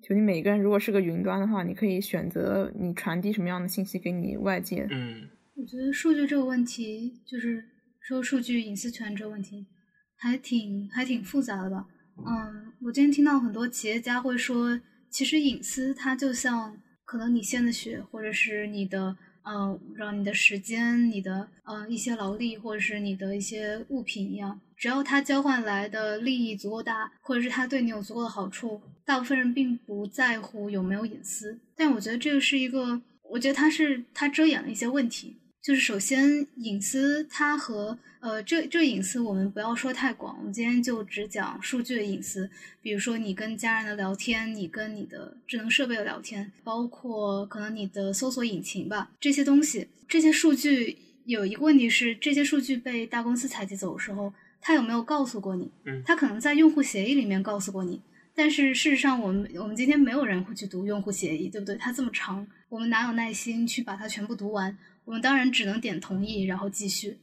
就你每个人如果是个云端的话，你可以选择你传递什么样的信息给你外界。嗯，我觉得数据这个问题，就是说数据隐私权这个问题，还挺还挺复杂的吧？嗯，我今天听到很多企业家会说，其实隐私它就像可能你献的血，或者是你的。呃，让你的时间、你的呃一些劳力，或者是你的一些物品一样，只要它交换来的利益足够大，或者是它对你有足够的好处，大部分人并不在乎有没有隐私。但我觉得这个是一个，我觉得它是它遮掩了一些问题。就是首先，隐私它和呃，这这隐私我们不要说太广，我们今天就只讲数据的隐私。比如说你跟家人的聊天，你跟你的智能设备的聊天，包括可能你的搜索引擎吧，这些东西，这些数据有一个问题是，这些数据被大公司采集走的时候，他有没有告诉过你？嗯，他可能在用户协议里面告诉过你，但是事实上，我们我们今天没有人会去读用户协议，对不对？它这么长，我们哪有耐心去把它全部读完？我们当然只能点同意，然后继续，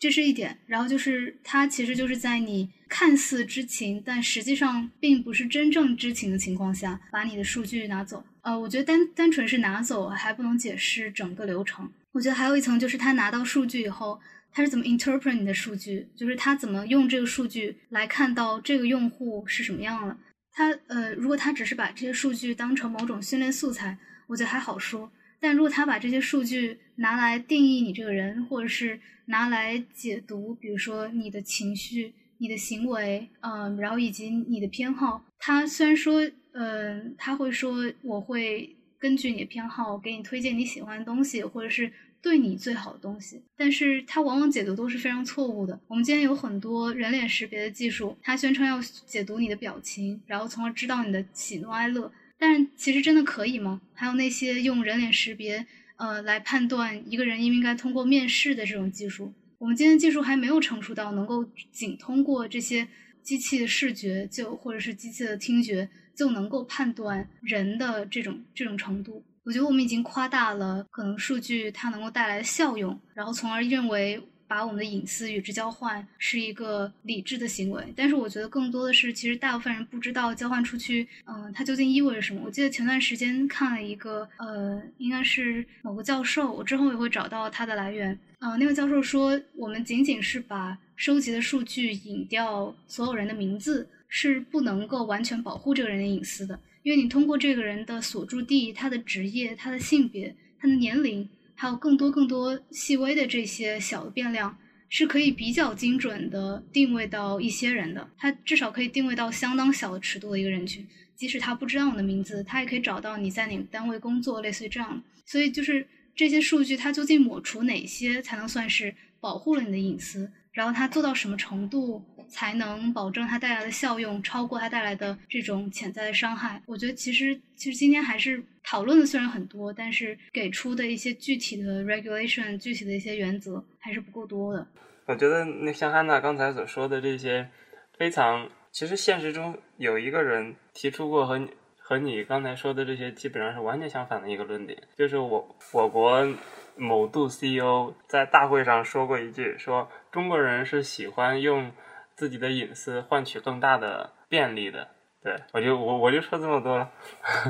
这是一点。然后就是它其实就是在你看似知情，但实际上并不是真正知情的情况下，把你的数据拿走。呃，我觉得单单纯是拿走还不能解释整个流程。我觉得还有一层就是他拿到数据以后，他是怎么 interpret 你的数据，就是他怎么用这个数据来看到这个用户是什么样的。他呃，如果他只是把这些数据当成某种训练素材，我觉得还好说。但如果他把这些数据拿来定义你这个人，或者是拿来解读，比如说你的情绪、你的行为，嗯，然后以及你的偏好，他虽然说，嗯，他会说我会根据你的偏好给你推荐你喜欢的东西，或者是对你最好的东西，但是它往往解读都是非常错误的。我们今天有很多人脸识别的技术，它宣称要解读你的表情，然后从而知道你的喜怒哀乐。但其实真的可以吗？还有那些用人脸识别，呃，来判断一个人应不应该通过面试的这种技术，我们今天技术还没有成熟到能够仅通过这些机器的视觉就或者是机器的听觉就能够判断人的这种这种程度。我觉得我们已经夸大了可能数据它能够带来的效用，然后从而认为。把我们的隐私与之交换是一个理智的行为，但是我觉得更多的是，其实大部分人不知道交换出去，嗯，它究竟意味着什么。我记得前段时间看了一个，呃，应该是某个教授，我之后也会找到他的来源。呃，那个教授说，我们仅仅是把收集的数据隐掉所有人的名字，是不能够完全保护这个人的隐私的，因为你通过这个人的所住地、他的职业、他的性别、他的年龄。还有更多更多细微的这些小的变量，是可以比较精准的定位到一些人的。他至少可以定位到相当小的尺度的一个人群，即使他不知道你的名字，他也可以找到你在哪个单位工作，类似于这样。所以就是这些数据，它究竟抹除哪些才能算是保护了你的隐私？然后它做到什么程度？才能保证它带来的效用超过它带来的这种潜在的伤害。我觉得其实其实今天还是讨论的虽然很多，但是给出的一些具体的 regulation、具体的一些原则还是不够多的。我觉得那像汉娜刚才所说的这些，非常其实现实中有一个人提出过和你和你刚才说的这些基本上是完全相反的一个论点，就是我我国某度 CEO 在大会上说过一句，说中国人是喜欢用。自己的隐私换取更大的便利的，对我就我我就说这么多了。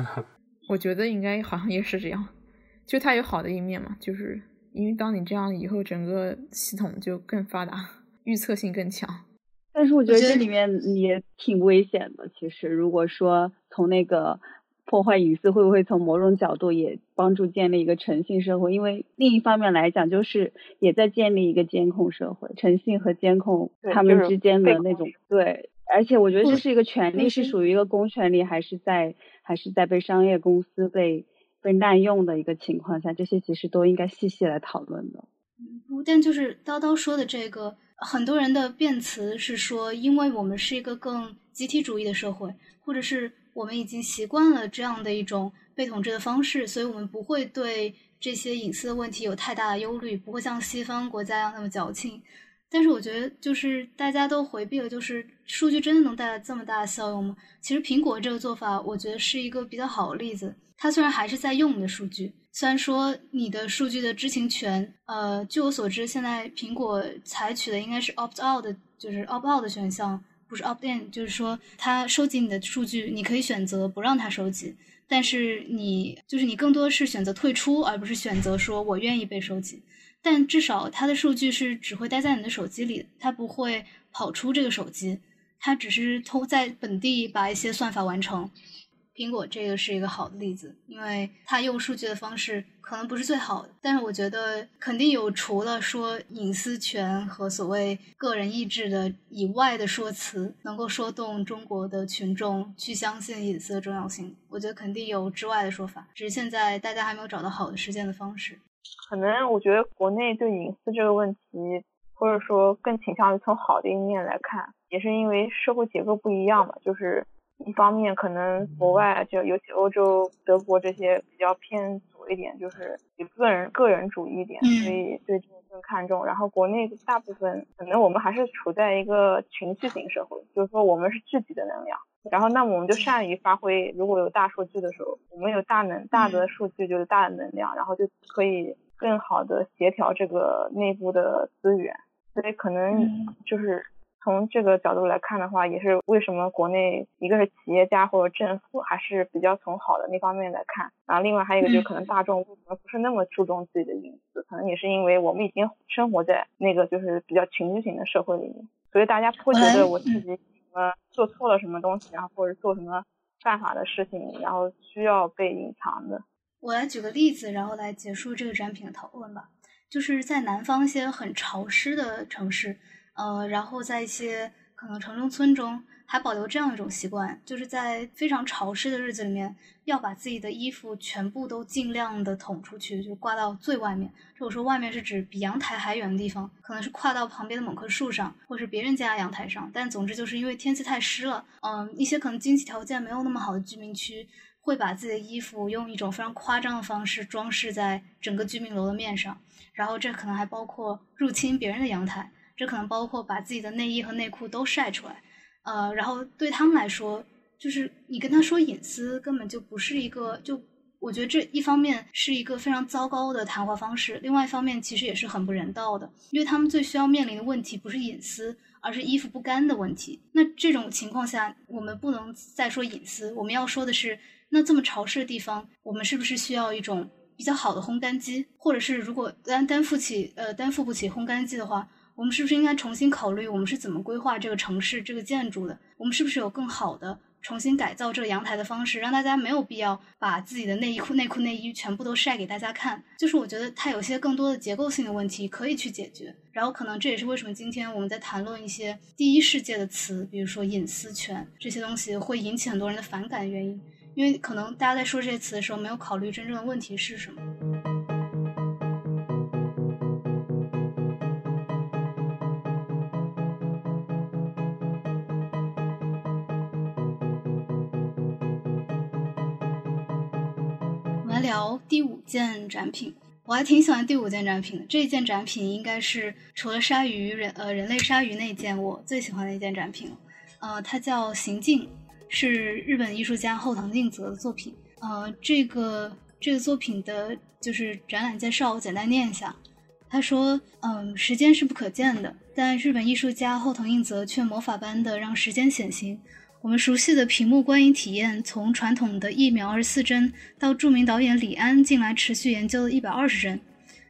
我觉得应该好像也是这样，就它有好的一面嘛，就是因为当你这样以后，整个系统就更发达，预测性更强。但是我觉得这里面也挺危险的。其实如果说从那个。破坏隐私会不会从某种角度也帮助建立一个诚信社会？因为另一方面来讲，就是也在建立一个监控社会，诚信和监控他们之间的那种对。而且我觉得这是一个权利，是属于一个公权力，还是在还是在被商业公司被被滥用的一个情况下，这些其实都应该细细来讨论的。嗯，但就是叨叨说的这个，很多人的辩词是说，因为我们是一个更集体主义的社会，或者是。我们已经习惯了这样的一种被统治的方式，所以我们不会对这些隐私的问题有太大的忧虑，不会像西方国家一样那么矫情。但是我觉得，就是大家都回避了，就是数据真的能带来这么大的效用吗？其实苹果这个做法，我觉得是一个比较好的例子。它虽然还是在用你的数据，虽然说你的数据的知情权，呃，据我所知，现在苹果采取的应该是 opt out，就是 opt out 的选项。不是 opt in，就是说他收集你的数据，你可以选择不让他收集，但是你就是你更多是选择退出，而不是选择说我愿意被收集。但至少他的数据是只会待在你的手机里，它不会跑出这个手机，它只是通在本地把一些算法完成。苹果这个是一个好的例子，因为它用数据的方式可能不是最好的，但是我觉得肯定有除了说隐私权和所谓个人意志的以外的说辞，能够说动中国的群众去相信隐私的重要性。我觉得肯定有之外的说法，只是现在大家还没有找到好的实践的方式。可能我觉得国内对隐私这个问题，或者说更倾向于从好的一面来看，也是因为社会结构不一样嘛，就是。一方面，可能国外就尤其欧洲、德国这些比较偏左一点，就是比个人个人主义一点，所以对这个更看重。然后国内大部分可能我们还是处在一个群体型社会，就是说我们是聚集的能量。然后那么我们就善于发挥，如果有大数据的时候，我们有大能大的数据就是大的能量，然后就可以更好的协调这个内部的资源。所以可能就是。从这个角度来看的话，也是为什么国内一个是企业家或者政府还是比较从好的那方面来看，然后另外还有一个就可能大众为什么不是那么注重自己的隐私，可能也是因为我们已经生活在那个就是比较群居型的社会里面，所以大家不觉得我自己什么做错了什么东西，然后或者做什么犯法的事情，然后需要被隐藏的。我来举个例子，然后来结束这个展品的讨论吧，就是在南方一些很潮湿的城市。呃，然后在一些可能城中村中，还保留这样一种习惯，就是在非常潮湿的日子里面，要把自己的衣服全部都尽量的捅出去，就挂到最外面。这我说外面是指比阳台还远的地方，可能是跨到旁边的某棵树上，或是别人家阳台上。但总之就是因为天气太湿了，嗯，一些可能经济条件没有那么好的居民区，会把自己的衣服用一种非常夸张的方式装饰在整个居民楼的面上，然后这可能还包括入侵别人的阳台。这可能包括把自己的内衣和内裤都晒出来，呃，然后对他们来说，就是你跟他说隐私，根本就不是一个，就我觉得这一方面是一个非常糟糕的谈话方式，另外一方面其实也是很不人道的，因为他们最需要面临的问题不是隐私，而是衣服不干的问题。那这种情况下，我们不能再说隐私，我们要说的是，那这么潮湿的地方，我们是不是需要一种比较好的烘干机，或者是如果担担负起呃担负不起烘干机的话？我们是不是应该重新考虑我们是怎么规划这个城市、这个建筑的？我们是不是有更好的重新改造这个阳台的方式，让大家没有必要把自己的内衣裤、内裤、内衣全部都晒给大家看？就是我觉得它有些更多的结构性的问题可以去解决。然后可能这也是为什么今天我们在谈论一些第一世界的词，比如说隐私权这些东西会引起很多人的反感的原因，因为可能大家在说这些词的时候没有考虑真正的问题是什么。件展品，我还挺喜欢第五件展品的。这一件展品应该是除了鲨鱼人呃人类鲨鱼那件我最喜欢的一件展品了。呃，它叫《行进》，是日本艺术家后藤敬则的作品。呃，这个这个作品的就是展览介绍，我简单念一下。他说：“嗯，时间是不可见的，但日本艺术家后藤应泽却魔法般的让时间显形。”我们熟悉的屏幕观影体验，从传统的一秒二十四帧，到著名导演李安近来持续研究的一百二十帧，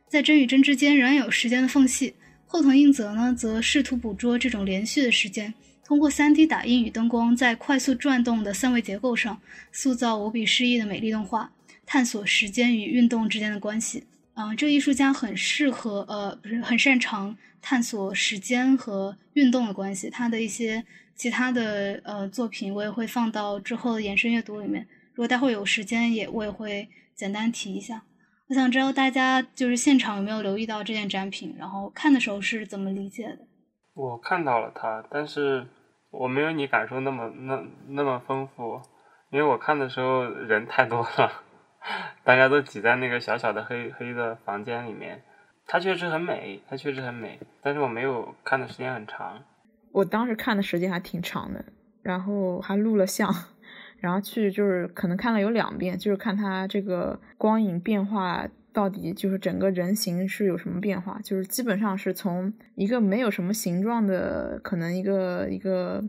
在帧与帧之间仍然有时间的缝隙。后藤英则呢，则试图捕捉这种连续的时间，通过 3D 打印与灯光，在快速转动的三维结构上，塑造无比诗意的美丽动画，探索时间与运动之间的关系。嗯，这个艺术家很适合，呃，不是很擅长探索时间和运动的关系。他的一些。其他的呃作品我也会放到之后的延伸阅读里面。如果待会有时间，也我也会简单提一下。我想知道大家就是现场有没有留意到这件展品，然后看的时候是怎么理解的？我看到了它，但是我没有你感受那么那那么丰富，因为我看的时候人太多了，大家都挤在那个小小的黑黑的房间里面。它确实很美，它确实很美，但是我没有看的时间很长。我当时看的时间还挺长的，然后还录了像，然后去就是可能看了有两遍，就是看它这个光影变化到底就是整个人形是有什么变化，就是基本上是从一个没有什么形状的可能一个一个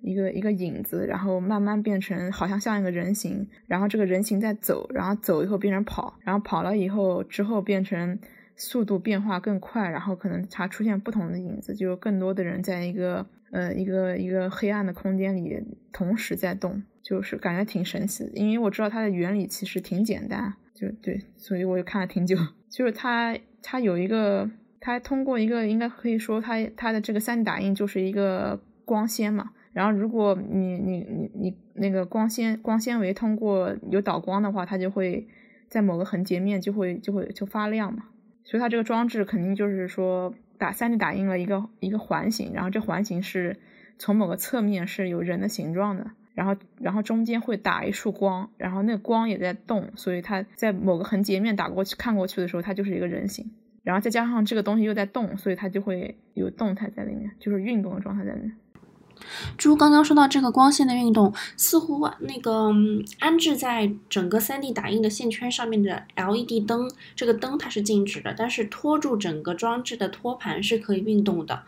一个一个影子，然后慢慢变成好像像一个人形，然后这个人形在走，然后走以后变成跑，然后跑了以后之后变成。速度变化更快，然后可能它出现不同的影子，就更多的人在一个呃一个一个黑暗的空间里同时在动，就是感觉挺神奇的，因为我知道它的原理其实挺简单，就对，所以我就看了挺久。就是它它有一个，它通过一个应该可以说它它的这个 3D 打印就是一个光纤嘛，然后如果你你你你那个光纤光纤维通过有导光的话，它就会在某个横截面就会就会就发亮嘛，所以它这个装置肯定就是说打 3D 打印了一个一个环形，然后这环形是从某个侧面是有人的形状的。然后，然后中间会打一束光，然后那个光也在动，所以它在某个横截面打过去看过去的时候，它就是一个人形。然后再加上这个东西又在动，所以它就会有动态在里面，就是运动的状态在里面。猪刚刚说到这个光线的运动，似乎那个安置在整个 3D 打印的线圈上面的 LED 灯，这个灯它是静止的，但是托住整个装置的托盘是可以运动的，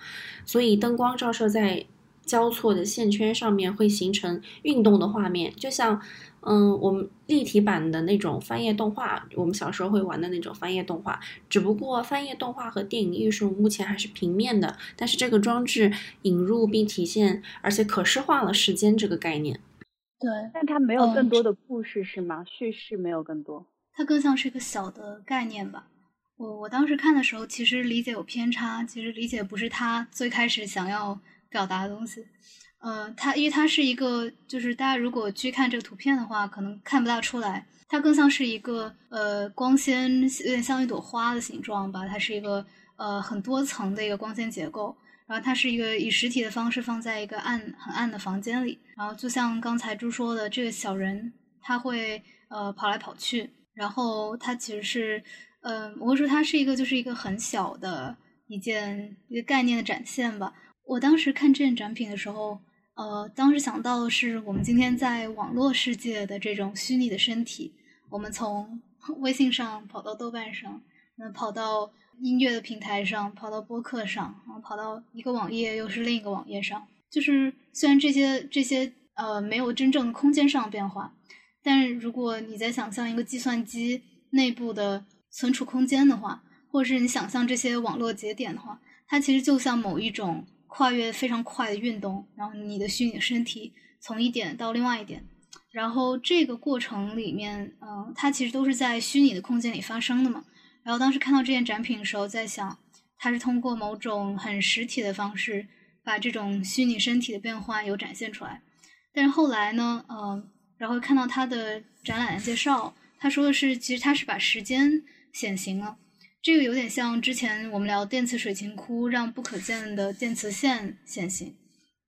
所以灯光照射在。交错的线圈上面会形成运动的画面，就像，嗯，我们立体版的那种翻页动画，我们小时候会玩的那种翻页动画。只不过翻页动画和电影艺术目前还是平面的，但是这个装置引入并体现，而且可视化了时间这个概念。对，但它没有更多的故事是吗？叙事没有更多，它更像是一个小的概念吧。我我当时看的时候，其实理解有偏差，其实理解不是他最开始想要。表达的东西，呃，它因为它是一个，就是大家如果去看这个图片的话，可能看不大出来，它更像是一个呃光纤，有点像一朵花的形状吧。它是一个呃很多层的一个光纤结构，然后它是一个以实体的方式放在一个暗很暗的房间里，然后就像刚才朱说的，这个小人他会呃跑来跑去，然后它其实是，呃，我会说它是一个就是一个很小的一件一个概念的展现吧。我当时看这件展品的时候，呃，当时想到的是我们今天在网络世界的这种虚拟的身体。我们从 微信上跑到豆瓣上，那跑到音乐的平台上，跑到播客上，然后跑到一个网页又是另一个网页上。就是虽然这些这些呃没有真正空间上的变化，但如果你在想象一个计算机内部的存储空间的话，或者是你想象这些网络节点的话，它其实就像某一种。跨越非常快的运动，然后你的虚拟身体从一点到另外一点，然后这个过程里面，嗯，它其实都是在虚拟的空间里发生的嘛。然后当时看到这件展品的时候，在想，它是通过某种很实体的方式，把这种虚拟身体的变化有展现出来。但是后来呢，嗯，然后看到它的展览介绍，他说的是，其实它是把时间显形了。这个有点像之前我们聊电磁水晶窟，让不可见的电磁线显形。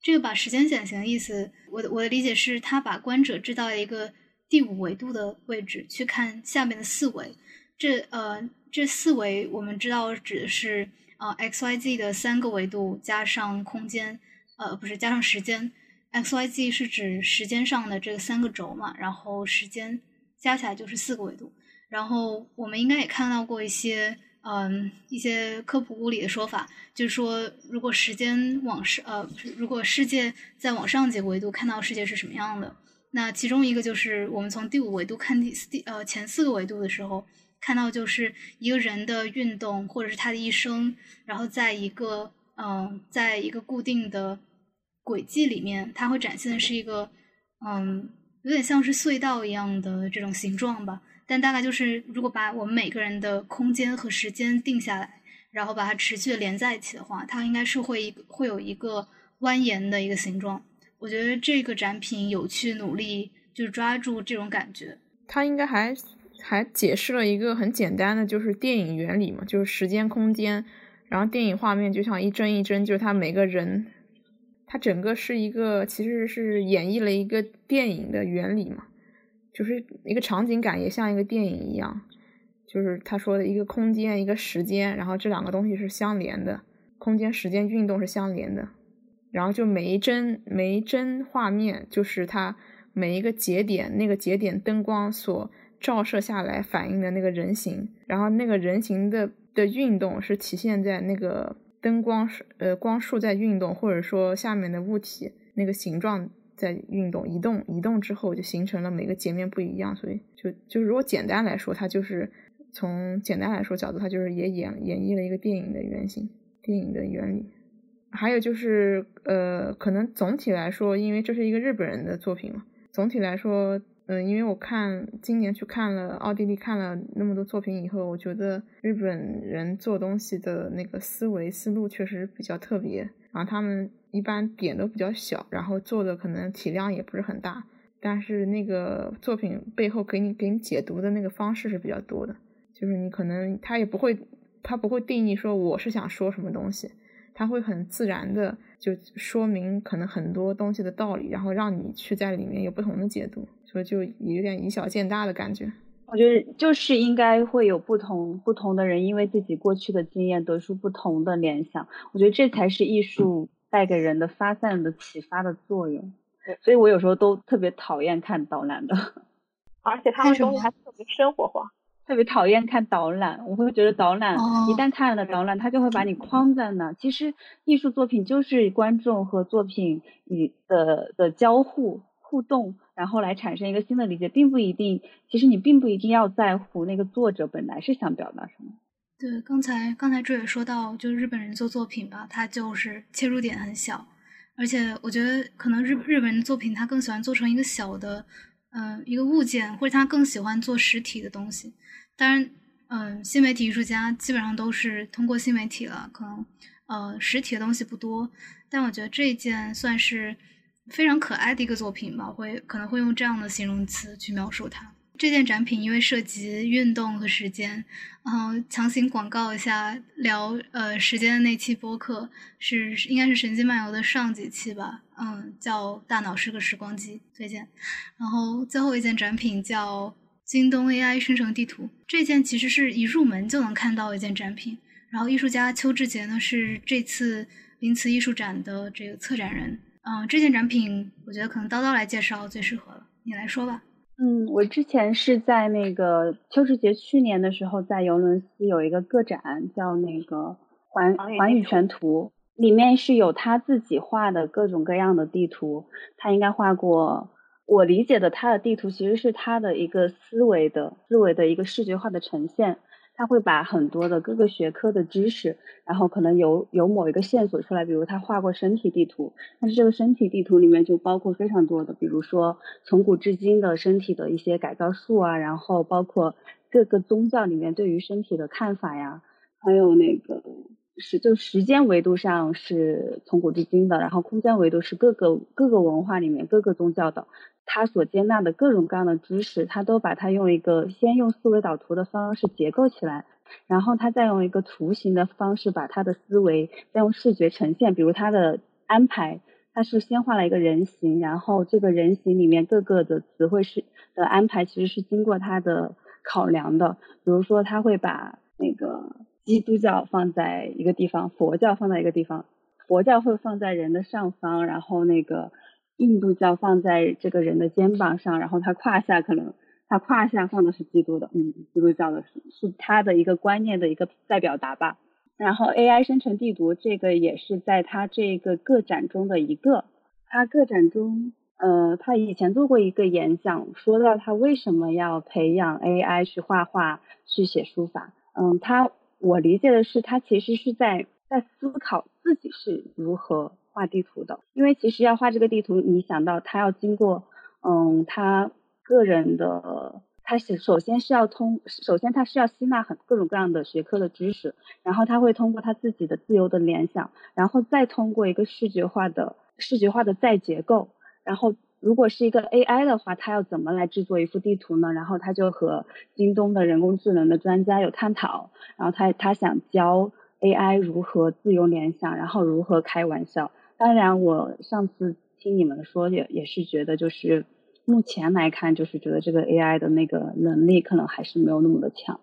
这个把时间显形的意思，我的我的理解是，他把观者置到一个第五维度的位置去看下面的四维。这呃，这四维我们知道指的是呃 x y z 的三个维度加上空间，呃不是加上时间。x y z 是指时间上的这个三个轴嘛，然后时间加起来就是四个维度。然后我们应该也看到过一些，嗯，一些科普物理的说法，就是说，如果时间往上，呃，如果世界在往上几个维度看到世界是什么样的，那其中一个就是我们从第五维度看第四第呃前四个维度的时候，看到就是一个人的运动或者是他的一生，然后在一个嗯，在一个固定的轨迹里面，它会展现的是一个嗯，有点像是隧道一样的这种形状吧。但大概就是，如果把我们每个人的空间和时间定下来，然后把它持续的连在一起的话，它应该是会一会有一个蜿蜒的一个形状。我觉得这个展品有去努力，就是抓住这种感觉。它应该还还解释了一个很简单的，就是电影原理嘛，就是时间空间，然后电影画面就像一帧一帧，就是它每个人，它整个是一个其实是演绎了一个电影的原理嘛。就是一个场景感，也像一个电影一样。就是他说的一个空间，一个时间，然后这两个东西是相连的，空间、时间运动是相连的。然后就每一帧每一帧画面，就是它每一个节点，那个节点灯光所照射下来反映的那个人形，然后那个人形的的运动是体现在那个灯光呃光束在运动，或者说下面的物体那个形状。在运动、移动、移动之后，就形成了每个截面不一样，所以就就是如果简单来说，它就是从简单来说角度，它就是也演演绎了一个电影的原型、电影的原理。还有就是，呃，可能总体来说，因为这是一个日本人的作品嘛，总体来说，嗯，因为我看今年去看了奥地利，看了那么多作品以后，我觉得日本人做东西的那个思维思路确实比较特别。然后他们一般点都比较小，然后做的可能体量也不是很大，但是那个作品背后给你给你解读的那个方式是比较多的。就是你可能他也不会，他不会定义说我是想说什么东西，他会很自然的就说明可能很多东西的道理，然后让你去在里面有不同的解读，所以就有点以小见大的感觉。我觉得就是应该会有不同不同的人，因为自己过去的经验得出不同的联想。我觉得这才是艺术带给人的发散的启发的作用。对，所以我有时候都特别讨厌看导览的，而且他们东西还特别生活化。特别讨厌看导览，我会觉得导览一旦看了导览，他就会把你框在那。其实艺术作品就是观众和作品与的的交互互动。然后来产生一个新的理解，并不一定。其实你并不一定要在乎那个作者本来是想表达什么。对，刚才刚才朱也说到，就是日本人做作品吧，他就是切入点很小，而且我觉得可能日日本人作品他更喜欢做成一个小的，嗯，一个物件，或者他更喜欢做实体的东西。当然，嗯，新媒体艺术家基本上都是通过新媒体了，可能呃实体的东西不多。但我觉得这一件算是。非常可爱的一个作品吧，会可能会用这样的形容词去描述它。这件展品因为涉及运动和时间，然后强行广告一下聊呃时间的那期播客是应该是《神经漫游》的上几期吧，嗯，叫《大脑是个时光机》推荐。然后最后一件展品叫京东 AI 生成地图，这件其实是一入门就能看到一件展品。然后艺术家邱志杰呢是这次临瓷艺术展的这个策展人。嗯，这件展品我觉得可能叨叨来介绍最适合了，你来说吧。嗯，我之前是在那个秋实杰去年的时候在尤伦斯有一个个展，叫那个环环宇全图，里面是有他自己画的各种各样的地图。他应该画过，我理解的他的地图其实是他的一个思维的思维的一个视觉化的呈现。他会把很多的各个学科的知识，然后可能有有某一个线索出来，比如他画过身体地图，但是这个身体地图里面就包括非常多的，比如说从古至今的身体的一些改造术啊，然后包括各个宗教里面对于身体的看法呀，还有那个是就时间维度上是从古至今的，然后空间维度是各个各个文化里面各个宗教的。他所接纳的各种各样的知识，他都把它用一个先用思维导图的方式结构起来，然后他再用一个图形的方式把他的思维再用视觉呈现。比如他的安排，他是先画了一个人形，然后这个人形里面各个的词汇是的安排其实是经过他的考量的。比如说他会把那个基督教放在一个地方，佛教放在一个地方，佛教会放在人的上方，然后那个。印度教放在这个人的肩膀上，然后他胯下可能他胯下放的是基督的，嗯，基督教的是是他的一个观念的一个再表达吧。然后 AI 生成地图这个也是在他这个个展中的一个，他个展中，呃，他以前做过一个演讲，说到他为什么要培养 AI 去画画、去写书法。嗯，他我理解的是，他其实是在在思考自己是如何。画地图的，因为其实要画这个地图，你想到他要经过，嗯，他个人的，他是首先是要通，首先他是要吸纳很各种各样的学科的知识，然后他会通过他自己的自由的联想，然后再通过一个视觉化的视觉化的再结构，然后如果是一个 AI 的话，他要怎么来制作一幅地图呢？然后他就和京东的人工智能的专家有探讨，然后他他想教 AI 如何自由联想，然后如何开玩笑。当然，我上次听你们说也也是觉得，就是目前来看，就是觉得这个 AI 的那个能力可能还是没有那么的强。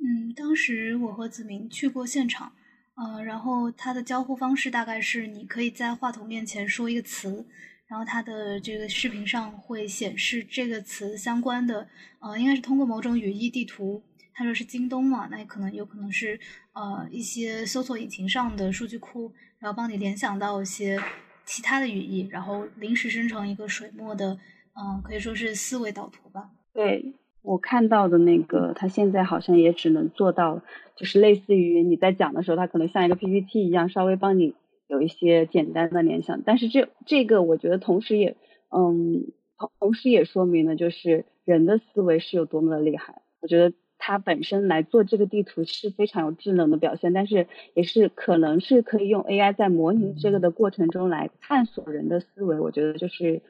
嗯，当时我和子明去过现场，呃，然后它的交互方式大概是，你可以在话筒面前说一个词，然后它的这个视频上会显示这个词相关的，呃，应该是通过某种语义地图。他说是京东嘛，那也可能有可能是呃一些搜索引擎上的数据库。然后帮你联想到一些其他的语义，然后临时生成一个水墨的，嗯，可以说是思维导图吧。对我看到的那个，它现在好像也只能做到，就是类似于你在讲的时候，它可能像一个 PPT 一样，稍微帮你有一些简单的联想。但是这这个，我觉得同时也，嗯，同同时也说明了就是人的思维是有多么的厉害。我觉得它本身来做这个地图是非常有智能的表现，但是也是可能是可以用 AI 在模拟这个的过程中来探索人的思维。我觉得就是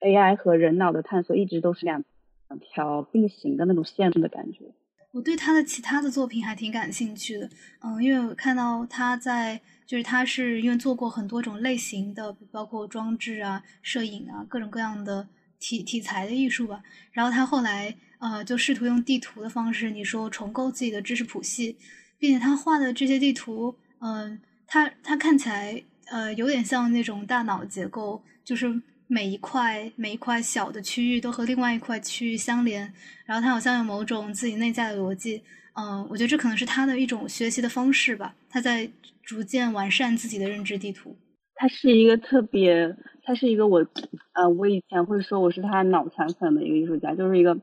AI 和人脑的探索一直都是两两条并行的那种线的感觉。我对他的其他的作品还挺感兴趣的，嗯，因为我看到他在，就是他是因为做过很多种类型的，包括装置啊、摄影啊，各种各样的题题材的艺术吧。然后他后来，呃，就试图用地图的方式，你说重构自己的知识谱系，并且他画的这些地图，嗯，他他看起来，呃，有点像那种大脑结构，就是。每一块每一块小的区域都和另外一块区域相连，然后他好像有某种自己内在的逻辑。嗯，我觉得这可能是他的一种学习的方式吧。他在逐渐完善自己的认知地图。他是一个特别，他是一个我，呃，我以前会说我是他脑残粉的一个艺术家，就是一个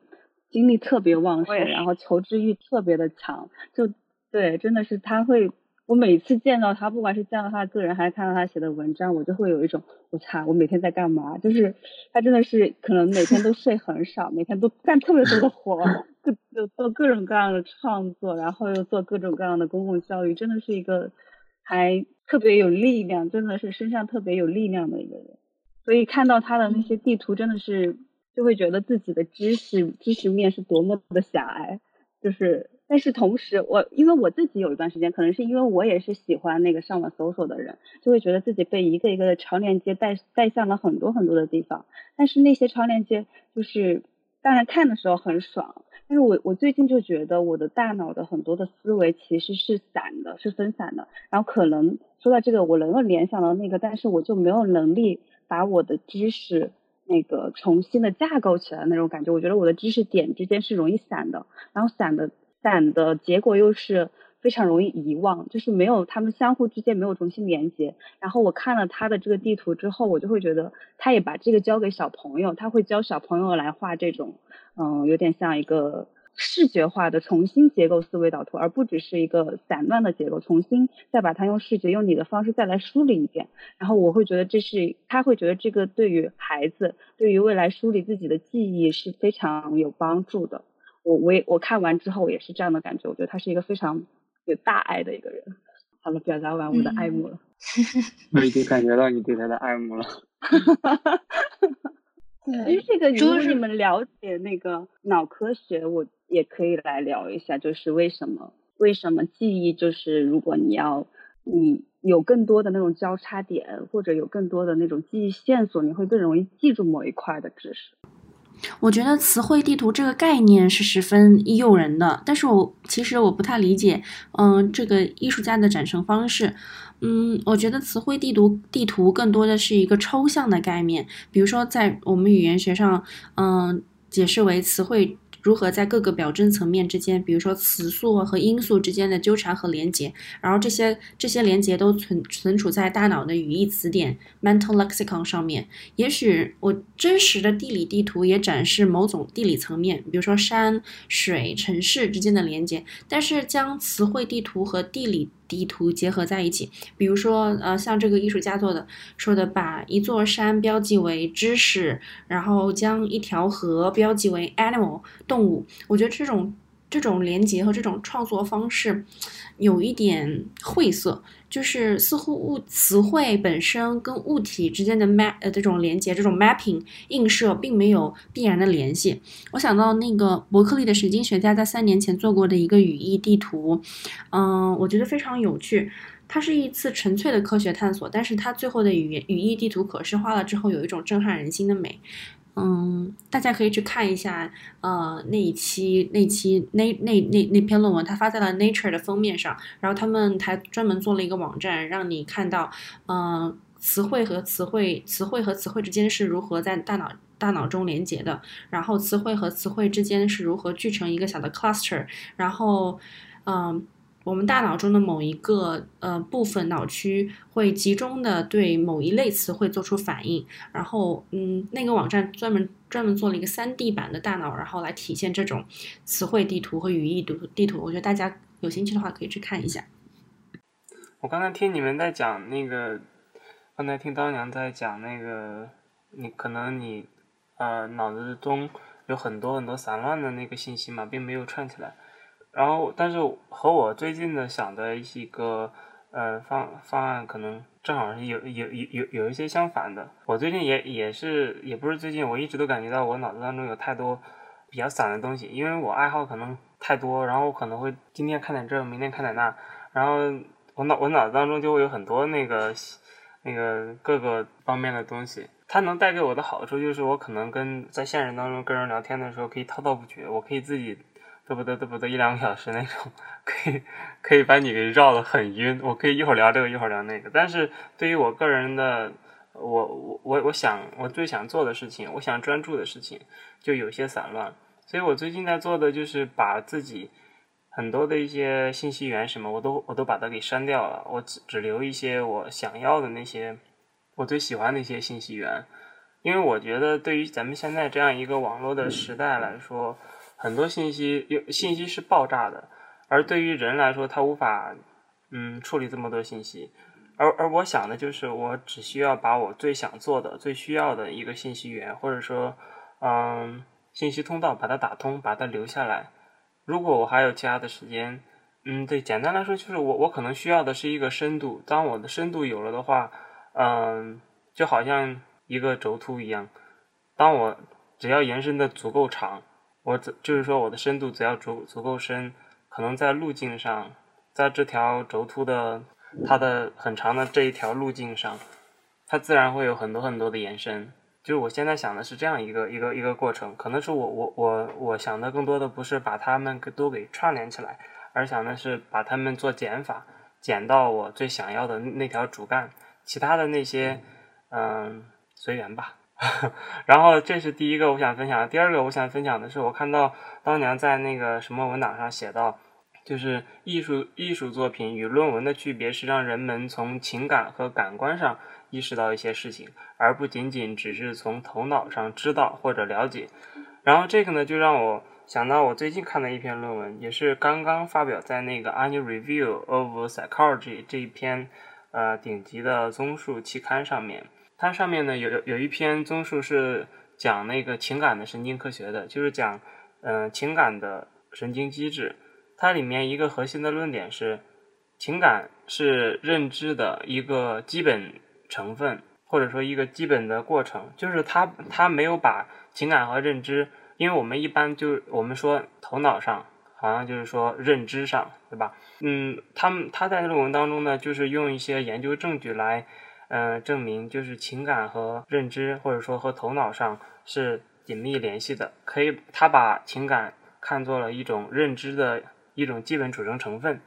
精力特别旺盛，然后求知欲特别的强。就对，真的是他会。我每次见到他，不管是见到他个人，还是看到他写的文章，我就会有一种我擦，我每天在干嘛？就是他真的是可能每天都睡很少，每天都干特别多的活，就就做各种各样的创作，然后又做各种各样的公共教育，真的是一个还特别有力量，真的是身上特别有力量的一个人。所以看到他的那些地图，真的是就会觉得自己的知识知识面是多么的狭隘，就是。但是同时，我因为我自己有一段时间，可能是因为我也是喜欢那个上网搜索的人，就会觉得自己被一个一个的超链接带带向了很多很多的地方。但是那些超链接就是，当然看的时候很爽。但是我我最近就觉得我的大脑的很多的思维其实是散的，是分散的。然后可能说到这个，我能够联想到那个，但是我就没有能力把我的知识那个重新的架构起来那种感觉。我觉得我的知识点之间是容易散的，然后散的。散的结果又是非常容易遗忘，就是没有他们相互之间没有重新连接。然后我看了他的这个地图之后，我就会觉得他也把这个交给小朋友，他会教小朋友来画这种，嗯，有点像一个视觉化的重新结构思维导图，而不只是一个散乱的结构，重新再把它用视觉用你的方式再来梳理一遍。然后我会觉得这是他会觉得这个对于孩子对于未来梳理自己的记忆是非常有帮助的。我我也我看完之后也是这样的感觉，我觉得他是一个非常有大爱的一个人。好了，表达完我的爱慕了。我已经感觉到你对他的爱慕了。其实这个，如果你们了解那个脑科学，我也可以来聊一下，就是为什么为什么记忆就是如果你要你有更多的那种交叉点，或者有更多的那种记忆线索，你会更容易记住某一块的知识。我觉得词汇地图这个概念是十分诱人的，但是我其实我不太理解，嗯，这个艺术家的展陈方式，嗯，我觉得词汇地图地图更多的是一个抽象的概念，比如说在我们语言学上，嗯，解释为词汇。如何在各个表征层面之间，比如说词素和音素之间的纠缠和连接，然后这些这些连接都存存储在大脑的语义词典 （mental lexicon） 上面。也许我真实的地理地图也展示某种地理层面，比如说山水、城市之间的连接，但是将词汇地图和地理。地图结合在一起，比如说，呃，像这个艺术家做的，说的把一座山标记为知识，然后将一条河标记为 animal 动物，我觉得这种。这种连接和这种创作方式有一点晦涩，就是似乎物词汇本身跟物体之间的 map 呃这种连接，这种 mapping 映射并没有必然的联系。我想到那个伯克利的神经学家在三年前做过的一个语义地图，嗯，我觉得非常有趣。它是一次纯粹的科学探索，但是它最后的语言语义地图可视化了之后，有一种震撼人心的美。嗯，大家可以去看一下，呃，那一期那期那那那那篇论文，它发在了 Nature 的封面上。然后他们还专门做了一个网站，让你看到，嗯，词汇和词汇，词汇和词汇之间是如何在大脑大脑中连接的，然后词汇和词汇之间是如何聚成一个小的 cluster，然后，嗯。我们大脑中的某一个呃部分脑区会集中的对某一类词汇做出反应，然后嗯，那个网站专门专门做了一个三 D 版的大脑，然后来体现这种词汇地图和语义图地图。我觉得大家有兴趣的话可以去看一下。我刚才听你们在讲那个，刚才听刀娘在讲那个，你可能你呃脑子中有很多很多散乱的那个信息嘛，并没有串起来。然后，但是和我最近的想的一个呃方方案可能正好是有有有有有一些相反的。我最近也也是也不是最近，我一直都感觉到我脑子当中有太多比较散的东西，因为我爱好可能太多，然后我可能会今天看点这，明天看点那，然后我脑我脑子当中就会有很多那个那个各个方面的东西。它能带给我的好处就是我可能跟在现实当中跟人聊天的时候可以滔滔不绝，我可以自己。嘚不嘚嘚不嘚一两个小时那种，可以可以把你给绕得很晕。我可以一会儿聊这个，一会儿聊那个。但是对于我个人的，我我我我想我最想做的事情，我想专注的事情，就有些散乱。所以我最近在做的就是把自己很多的一些信息源什么，我都我都把它给删掉了。我只只留一些我想要的那些，我最喜欢的一些信息源。因为我觉得对于咱们现在这样一个网络的时代来说。很多信息有信息是爆炸的，而对于人来说，他无法嗯处理这么多信息。而而我想的就是，我只需要把我最想做的、最需要的一个信息源，或者说嗯信息通道，把它打通，把它留下来。如果我还有其他的时间，嗯，对，简单来说就是我我可能需要的是一个深度。当我的深度有了的话，嗯，就好像一个轴突一样，当我只要延伸的足够长。我只就是说，我的深度只要足足够深，可能在路径上，在这条轴突的它的很长的这一条路径上，它自然会有很多很多的延伸。就是我现在想的是这样一个一个一个过程，可能是我我我我想的更多的不是把它们都给串联起来，而想的是把它们做减法，减到我最想要的那条主干，其他的那些，嗯，随缘吧。然后这是第一个我想分享，第二个我想分享的是，我看到当年在那个什么文档上写到，就是艺术艺术作品与论文的区别是让人们从情感和感官上意识到一些事情，而不仅仅只是从头脑上知道或者了解。然后这个呢，就让我想到我最近看的一篇论文，也是刚刚发表在那个《Annual Review of Psychology》这一篇呃顶级的综述期刊上面。它上面呢有有一篇综述是讲那个情感的神经科学的，就是讲嗯情感的神经机制。它里面一个核心的论点是，情感是认知的一个基本成分，或者说一个基本的过程。就是它它没有把情感和认知，因为我们一般就我们说头脑上好像就是说认知上，对吧？嗯，他们他在论文当中呢，就是用一些研究证据来。嗯，证明就是情感和认知，或者说和头脑上是紧密联系的。可以，他把情感看作了一种认知的一种基本组成成分。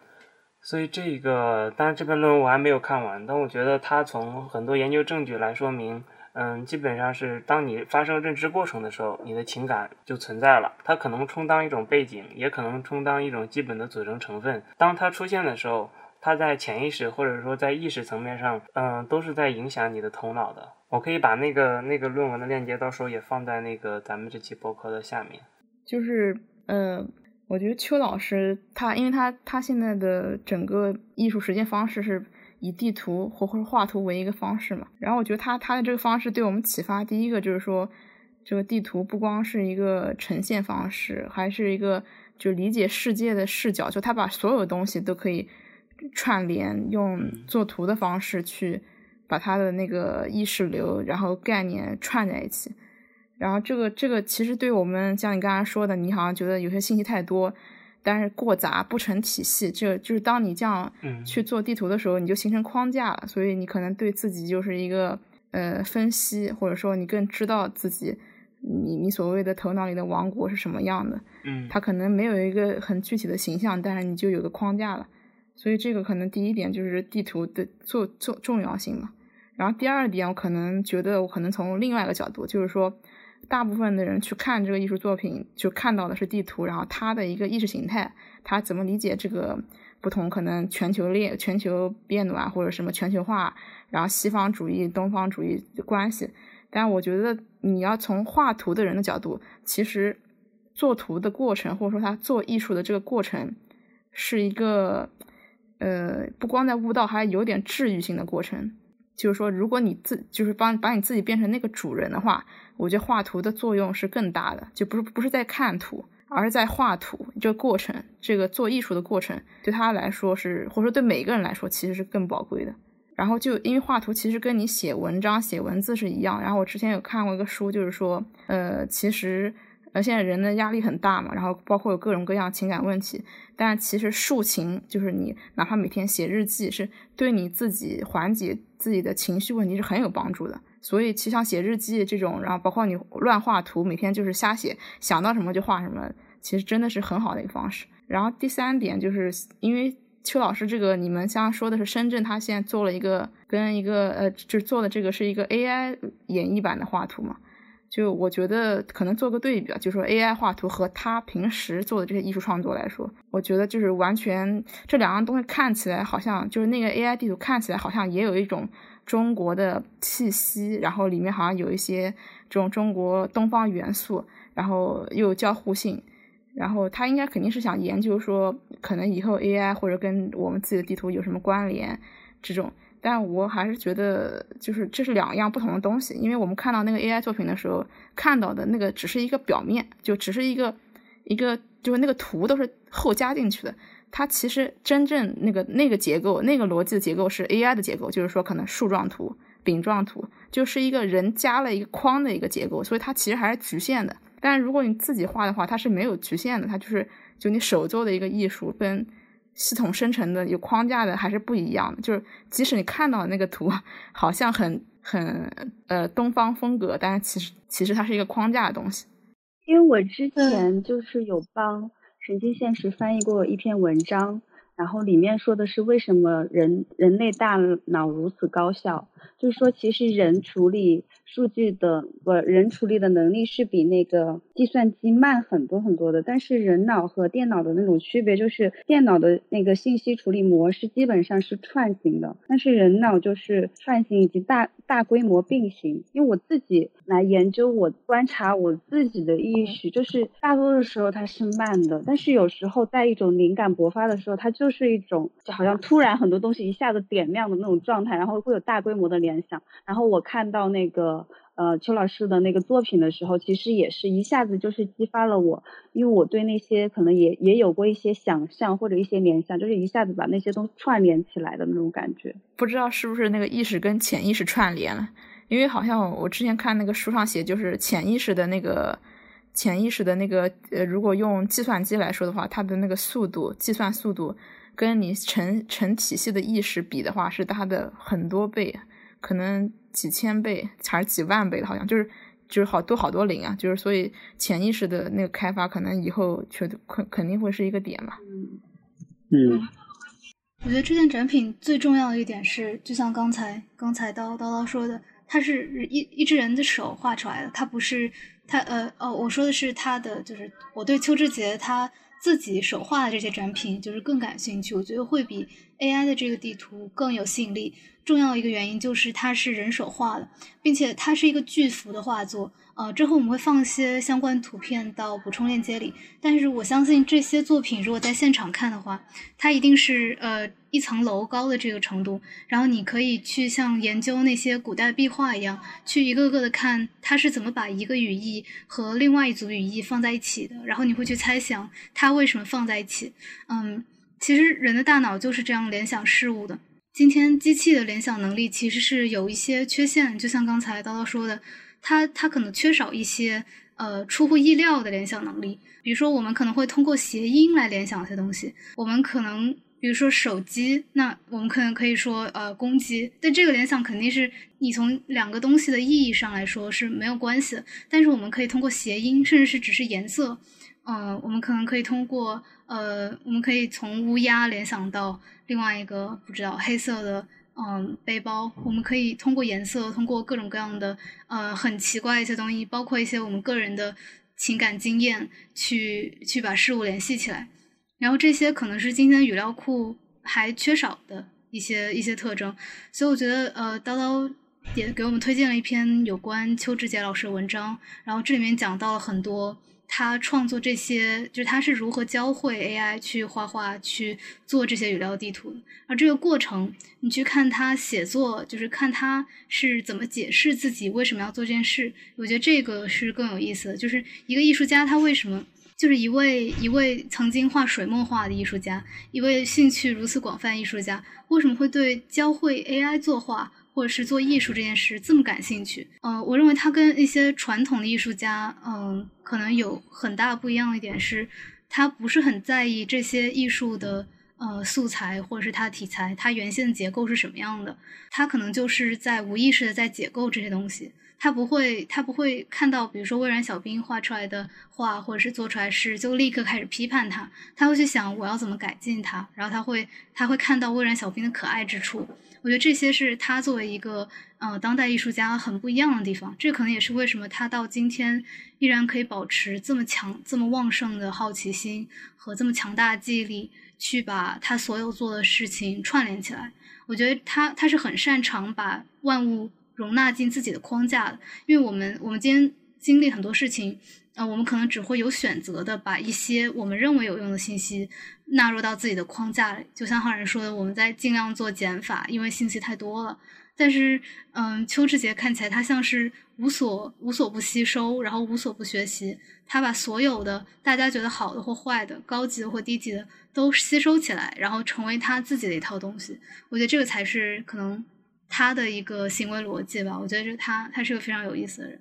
所以这个，当然这篇论文我还没有看完，但我觉得他从很多研究证据来说明，嗯，基本上是当你发生认知过程的时候，你的情感就存在了。它可能充当一种背景，也可能充当一种基本的组成成分。当它出现的时候。它在潜意识或者说在意识层面上，嗯，都是在影响你的头脑的。我可以把那个那个论文的链接，到时候也放在那个咱们这期博客的下面。就是，呃，我觉得邱老师他，因为他他现在的整个艺术实践方式是以地图或或者画图为一个方式嘛。然后我觉得他他的这个方式对我们启发，第一个就是说，这个地图不光是一个呈现方式，还是一个就理解世界的视角。就他把所有东西都可以。串联用作图的方式去把它的那个意识流，然后概念串在一起，然后这个这个其实对我们像你刚才说的，你好像觉得有些信息太多，但是过杂不成体系，这就是当你这样去做地图的时候，你就形成框架了，所以你可能对自己就是一个呃分析，或者说你更知道自己你你所谓的头脑里的王国是什么样的，嗯，它可能没有一个很具体的形象，但是你就有个框架了。所以这个可能第一点就是地图的重重重要性嘛。然后第二点，我可能觉得我可能从另外一个角度，就是说，大部分的人去看这个艺术作品，就看到的是地图，然后他的一个意识形态，他怎么理解这个不同可能全球链、全球变暖或者什么全球化，然后西方主义、东方主义关系。但我觉得你要从画图的人的角度，其实做图的过程，或者说他做艺术的这个过程，是一个。呃，不光在悟道，还有点治愈性的过程。就是说，如果你自就是帮把你自己变成那个主人的话，我觉得画图的作用是更大的，就不是不是在看图，而是在画图这个过程，这个做艺术的过程，对他来说是，或者说对每个人来说，其实是更宝贵的。然后就因为画图其实跟你写文章、写文字是一样。然后我之前有看过一个书，就是说，呃，其实呃现在人的压力很大嘛，然后包括有各种各样情感问题，但其实抒情就是你哪怕每天写日记，是对你自己缓解自己的情绪问题是很有帮助的。所以其实像写日记这种，然后包括你乱画图，每天就是瞎写，想到什么就画什么，其实真的是很好的一个方式。然后第三点就是因为。邱老师，这个你们像说的是深圳，他现在做了一个跟一个呃，就是做的这个是一个 AI 演绎版的画图嘛？就我觉得可能做个对比啊，就说 AI 画图和他平时做的这些艺术创作来说，我觉得就是完全这两样东西看起来好像就是那个 AI 地图看起来好像也有一种中国的气息，然后里面好像有一些这种中国东方元素，然后又有交互性。然后他应该肯定是想研究说，可能以后 AI 或者跟我们自己的地图有什么关联这种，但我还是觉得就是这是两样不同的东西，因为我们看到那个 AI 作品的时候，看到的那个只是一个表面，就只是一个一个就是那个图都是后加进去的，它其实真正那个那个结构那个逻辑的结构是 AI 的结构，就是说可能树状图、饼状图就是一个人加了一个框的一个结构，所以它其实还是局限的。但如果你自己画的话，它是没有局限的，它就是就你手做的一个艺术，跟系统生成的有框架的还是不一样的。就是即使你看到那个图好像很很呃东方风格，但是其实其实它是一个框架的东西。因为我之前就是有帮神经现实翻译过一篇文章，然后里面说的是为什么人人类大脑如此高效，就是说其实人处理。数据的不人处理的能力是比那个计算机慢很多很多的，但是人脑和电脑的那种区别就是，电脑的那个信息处理模式基本上是串行的，但是人脑就是串行以及大大规模并行。因为我自己来研究，我观察我自己的意识，就是大多的时候它是慢的，但是有时候在一种灵感勃发的时候，它就是一种就好像突然很多东西一下子点亮的那种状态，然后会有大规模的联想。然后我看到那个。呃，邱老师的那个作品的时候，其实也是一下子就是激发了我，因为我对那些可能也也有过一些想象或者一些联想，就是一下子把那些东串联起来的那种感觉。不知道是不是那个意识跟潜意识串联了？因为好像我之前看那个书上写，就是潜意识的那个潜意识的那个呃，如果用计算机来说的话，它的那个速度计算速度跟你成成体系的意识比的话，是它的很多倍，可能。几千倍还是几万倍的，好像就是就是好多好多零啊，就是所以潜意识的那个开发，可能以后确肯肯定会是一个点吧。嗯，我觉得这件展品最重要的一点是，就像刚才刚才叨叨叨说的，它是一一只人的手画出来的，它不是它呃哦，我说的是他的，就是我对邱志杰他自己手画的这些展品就是更感兴趣，我觉得会比 AI 的这个地图更有吸引力。重要一个原因就是它是人手画的，并且它是一个巨幅的画作。呃，之后我们会放一些相关图片到补充链接里。但是我相信这些作品如果在现场看的话，它一定是呃一层楼高的这个程度。然后你可以去像研究那些古代壁画一样，去一个个的看它是怎么把一个语义和另外一组语义放在一起的。然后你会去猜想它为什么放在一起。嗯，其实人的大脑就是这样联想事物的。今天机器的联想能力其实是有一些缺陷，就像刚才叨叨说的，它它可能缺少一些呃出乎意料的联想能力。比如说，我们可能会通过谐音来联想一些东西。我们可能比如说手机，那我们可能可以说呃公鸡，但这个联想肯定是你从两个东西的意义上来说是没有关系的。但是我们可以通过谐音，甚至是只是颜色，嗯，我们可能可以通过呃，我们可以从乌鸦联想到。另外一个不知道黑色的嗯背包，我们可以通过颜色，通过各种各样的呃很奇怪一些东西，包括一些我们个人的情感经验，去去把事物联系起来。然后这些可能是今天语料库还缺少的一些一些特征，所以我觉得呃叨叨也给我们推荐了一篇有关邱志杰老师的文章，然后这里面讲到了很多。他创作这些，就是他是如何教会 AI 去画画、去做这些语料地图的。而这个过程，你去看他写作，就是看他是怎么解释自己为什么要做这件事。我觉得这个是更有意思的，就是一个艺术家他为什么。就是一位一位曾经画水墨画的艺术家，一位兴趣如此广泛艺术家，为什么会对教会 AI 作画或者是做艺术这件事这么感兴趣？呃，我认为他跟一些传统的艺术家，嗯，可能有很大不一样的一点是，他不是很在意这些艺术的呃素材或者是它的题材，它原先的结构是什么样的，他可能就是在无意识的在解构这些东西。他不会，他不会看到，比如说微软小兵画出来的画，或者是做出来事，就立刻开始批判他。他会去想我要怎么改进它，然后他会，他会看到微软小兵的可爱之处。我觉得这些是他作为一个呃当代艺术家很不一样的地方。这可能也是为什么他到今天依然可以保持这么强、这么旺盛的好奇心和这么强大的记忆力，去把他所有做的事情串联起来。我觉得他他是很擅长把万物。容纳进自己的框架，因为我们我们今天经历很多事情，呃，我们可能只会有选择的把一些我们认为有用的信息纳入到自己的框架里。就像浩然说的，我们在尽量做减法，因为信息太多了。但是，嗯，邱志杰看起来他像是无所无所不吸收，然后无所不学习。他把所有的大家觉得好的或坏的、高级的或低级的都吸收起来，然后成为他自己的一套东西。我觉得这个才是可能。他的一个行为逻辑吧，我觉得是他，他是个非常有意思的人。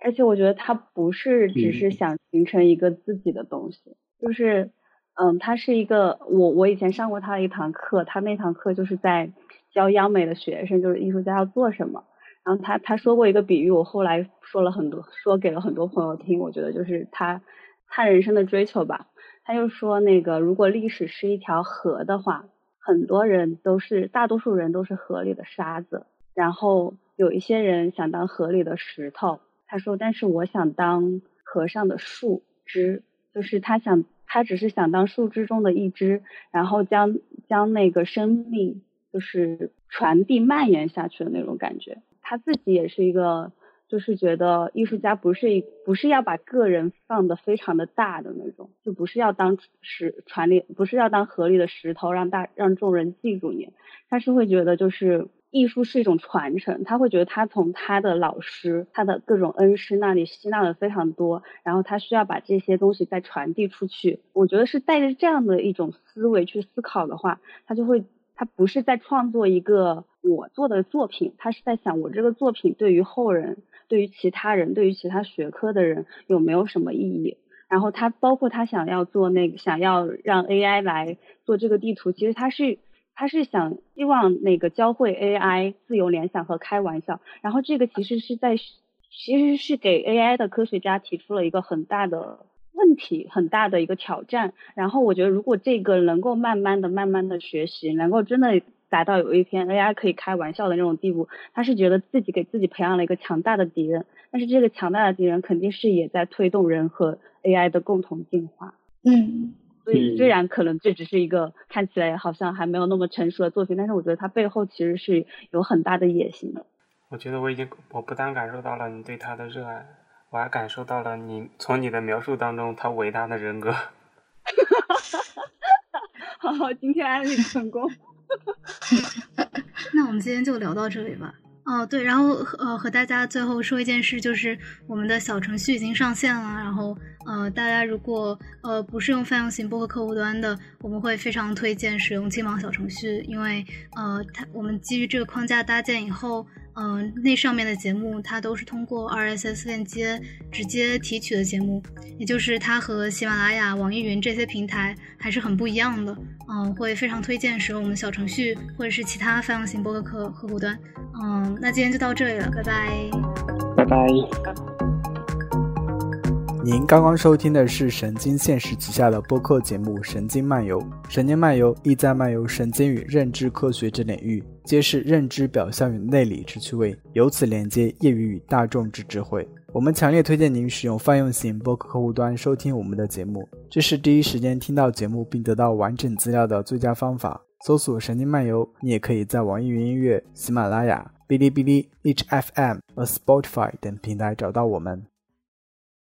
而且我觉得他不是只是想形成一个自己的东西，就是，嗯，他是一个我我以前上过他的一堂课，他那堂课就是在教央美的学生，就是艺术家要做什么。然后他他说过一个比喻，我后来说了很多，说给了很多朋友听。我觉得就是他他人生的追求吧。他就说那个如果历史是一条河的话。很多人都是，大多数人都是河里的沙子，然后有一些人想当河里的石头。他说：“但是我想当河上的树枝，就是他想，他只是想当树枝中的一枝，然后将将那个生命就是传递蔓延下去的那种感觉。他自己也是一个。”就是觉得艺术家不是一不是要把个人放的非常的大的那种，就不是要当石船里，不是要当河里的石头，让大让众人记住你。他是会觉得就是艺术是一种传承，他会觉得他从他的老师、他的各种恩师那里吸纳了非常多，然后他需要把这些东西再传递出去。我觉得是带着这样的一种思维去思考的话，他就会他不是在创作一个我做的作品，他是在想我这个作品对于后人。对于其他人，对于其他学科的人有没有什么意义？然后他包括他想要做那个，想要让 AI 来做这个地图，其实他是他是想希望那个教会 AI 自由联想和开玩笑。然后这个其实是在其实是给 AI 的科学家提出了一个很大的问题，很大的一个挑战。然后我觉得如果这个能够慢慢的、慢慢的学习，能够真的。达到有一天 AI 可以开玩笑的那种地步，他是觉得自己给自己培养了一个强大的敌人，但是这个强大的敌人肯定是也在推动人和 AI 的共同进化。嗯，所以虽然可能这只是一个看起来好像还没有那么成熟的作品，但是我觉得它背后其实是有很大的野心的。我觉得我已经，我不但感受到了你对他的热爱，我还感受到了你从你的描述当中他伟大的人格。哈哈哈哈哈！好，今天安利成功。那我们今天就聊到这里吧。哦，对，然后呃，和大家最后说一件事，就是我们的小程序已经上线了。然后呃，大家如果呃不是用泛用型播客客户端的，我们会非常推荐使用金芒小程序，因为呃，它我们基于这个框架搭建以后。嗯，那上面的节目它都是通过 RSS 链接直接提取的节目，也就是它和喜马拉雅、网易云这些平台还是很不一样的。嗯，会非常推荐使用我们小程序或者是其他泛用型播客客客户端。嗯，那今天就到这里了，拜拜，拜拜。您刚刚收听的是神经现实旗下的播客节目《神经漫游》，神经漫游意在漫游神经与认知科学之领域，揭示认知表象与内里之趣味，由此连接业余与大众之智慧。我们强烈推荐您使用泛用型播客客户端收听我们的节目，这是第一时间听到节目并得到完整资料的最佳方法。搜索“神经漫游”，你也可以在网易云音乐、喜马拉雅、哔哩哔哩、H F M 和 Spotify 等平台找到我们。